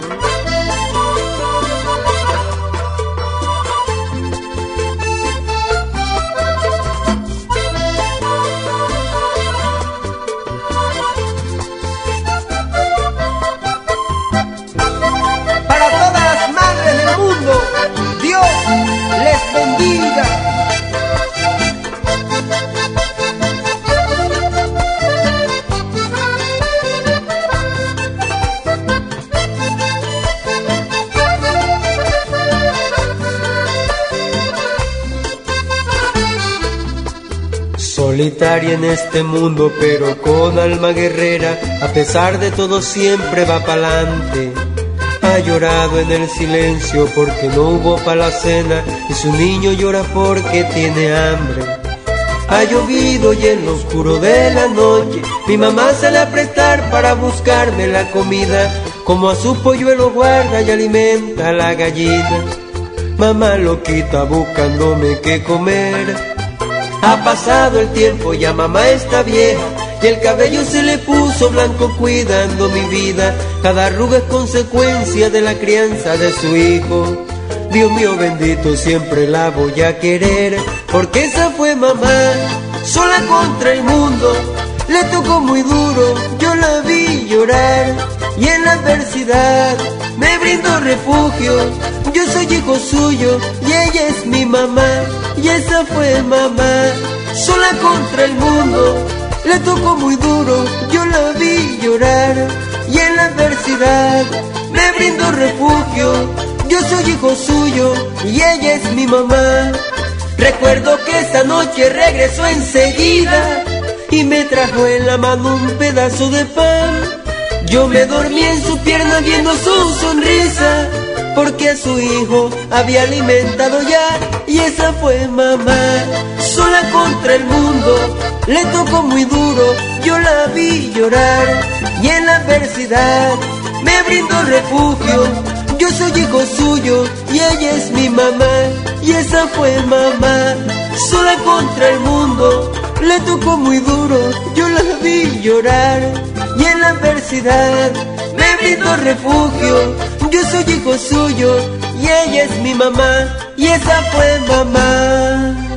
Solitaria en este mundo, pero con alma guerrera, a pesar de todo siempre va pa'lante. Ha llorado en el silencio porque no hubo pa' la cena y su niño llora porque tiene hambre. Ha llovido y en lo oscuro de la noche mi mamá sale a prestar para buscarme la comida. Como a su polluelo guarda y alimenta a la gallina. Mamá lo quita buscándome qué comer. Ha pasado el tiempo, ya mamá está vieja y el cabello se le puso blanco cuidando mi vida. Cada arruga es consecuencia de la crianza de su hijo. Dios mío bendito, siempre la voy a querer, porque esa fue mamá, sola contra el mundo. Le tocó muy duro, yo la vi llorar, y en la adversidad me brindo refugio. Yo soy hijo suyo y ella es mi mamá y esa fue mamá. Sola contra el mundo, le tocó muy duro, yo la vi llorar y en la adversidad me brindo refugio. Yo soy hijo suyo y ella es mi mamá. Recuerdo que esa noche regresó enseguida y me trajo en la mano un pedazo de pan. Yo me dormí en su pierna viendo su sonrisa, porque a su hijo había alimentado ya, y esa fue mamá, sola contra el mundo, le tocó muy duro, yo la vi llorar, y en la adversidad me brindó refugio, yo soy hijo suyo, y ella es mi mamá, y esa fue mamá, sola contra el mundo, le tocó muy duro, yo la vi llorar y en la adversidad brindó refugio. Yo soy hijo suyo y ella es mi mamá y esa fue mamá.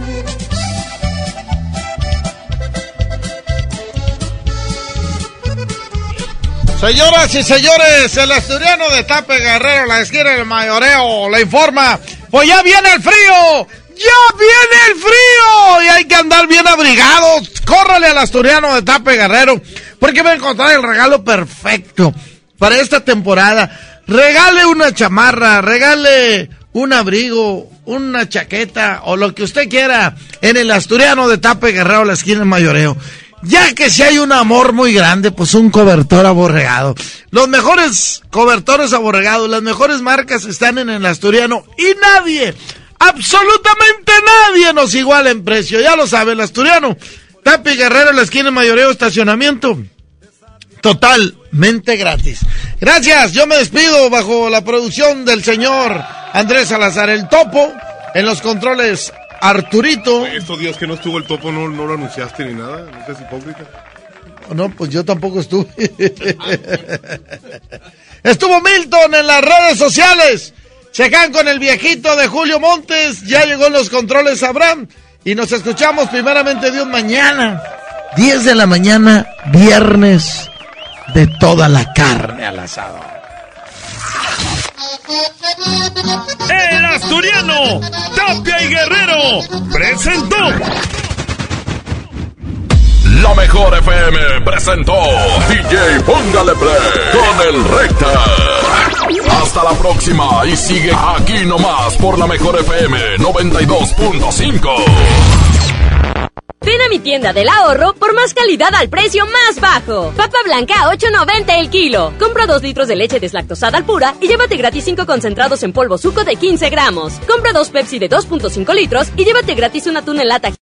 Señoras y señores, el asturiano de Tape Guerrero, la esquina del mayoreo, le informa, pues ya viene el frío, ¡Ya viene el frío! Y hay que andar bien abrigados. Córrale al asturiano de Tape Guerrero, porque va a encontrar el regalo perfecto para esta temporada. Regale una chamarra, regale un abrigo, una chaqueta o lo que usted quiera en el asturiano de Tape Guerrero, la esquina del mayoreo. Ya que si hay un amor muy grande, pues un cobertor aborregado. Los mejores cobertores aborregados, las mejores marcas están en el asturiano y nadie, absolutamente nadie nos iguala en precio. Ya lo sabe el asturiano. Tapi Guerrero, la esquina mayoreo, estacionamiento. Totalmente gratis. Gracias, yo me despido bajo la producción del señor Andrés Salazar, el topo, en los controles Arturito. Estos días que no estuvo el topo no, no lo anunciaste ni nada, no seas hipócrita. No, pues yo tampoco estuve. Estuvo Milton en las redes sociales. Checan con el viejito de Julio Montes. Ya llegó en los controles Abraham. Y nos escuchamos primeramente Dios mañana. 10 de la mañana, viernes de toda la carne al asado. El asturiano, Tapia y Guerrero, presentó. La mejor FM presentó DJ Póngale Play con el Recta. Hasta la próxima y sigue aquí nomás por la mejor FM 92.5. Ven a mi tienda del ahorro por más calidad al precio más bajo. Papa blanca a 8.90 el kilo. Compra 2 litros de leche deslactosada al pura y llévate gratis 5 concentrados en polvo suco de 15 gramos. Compra 2 Pepsi de 2.5 litros y llévate gratis un atún en lata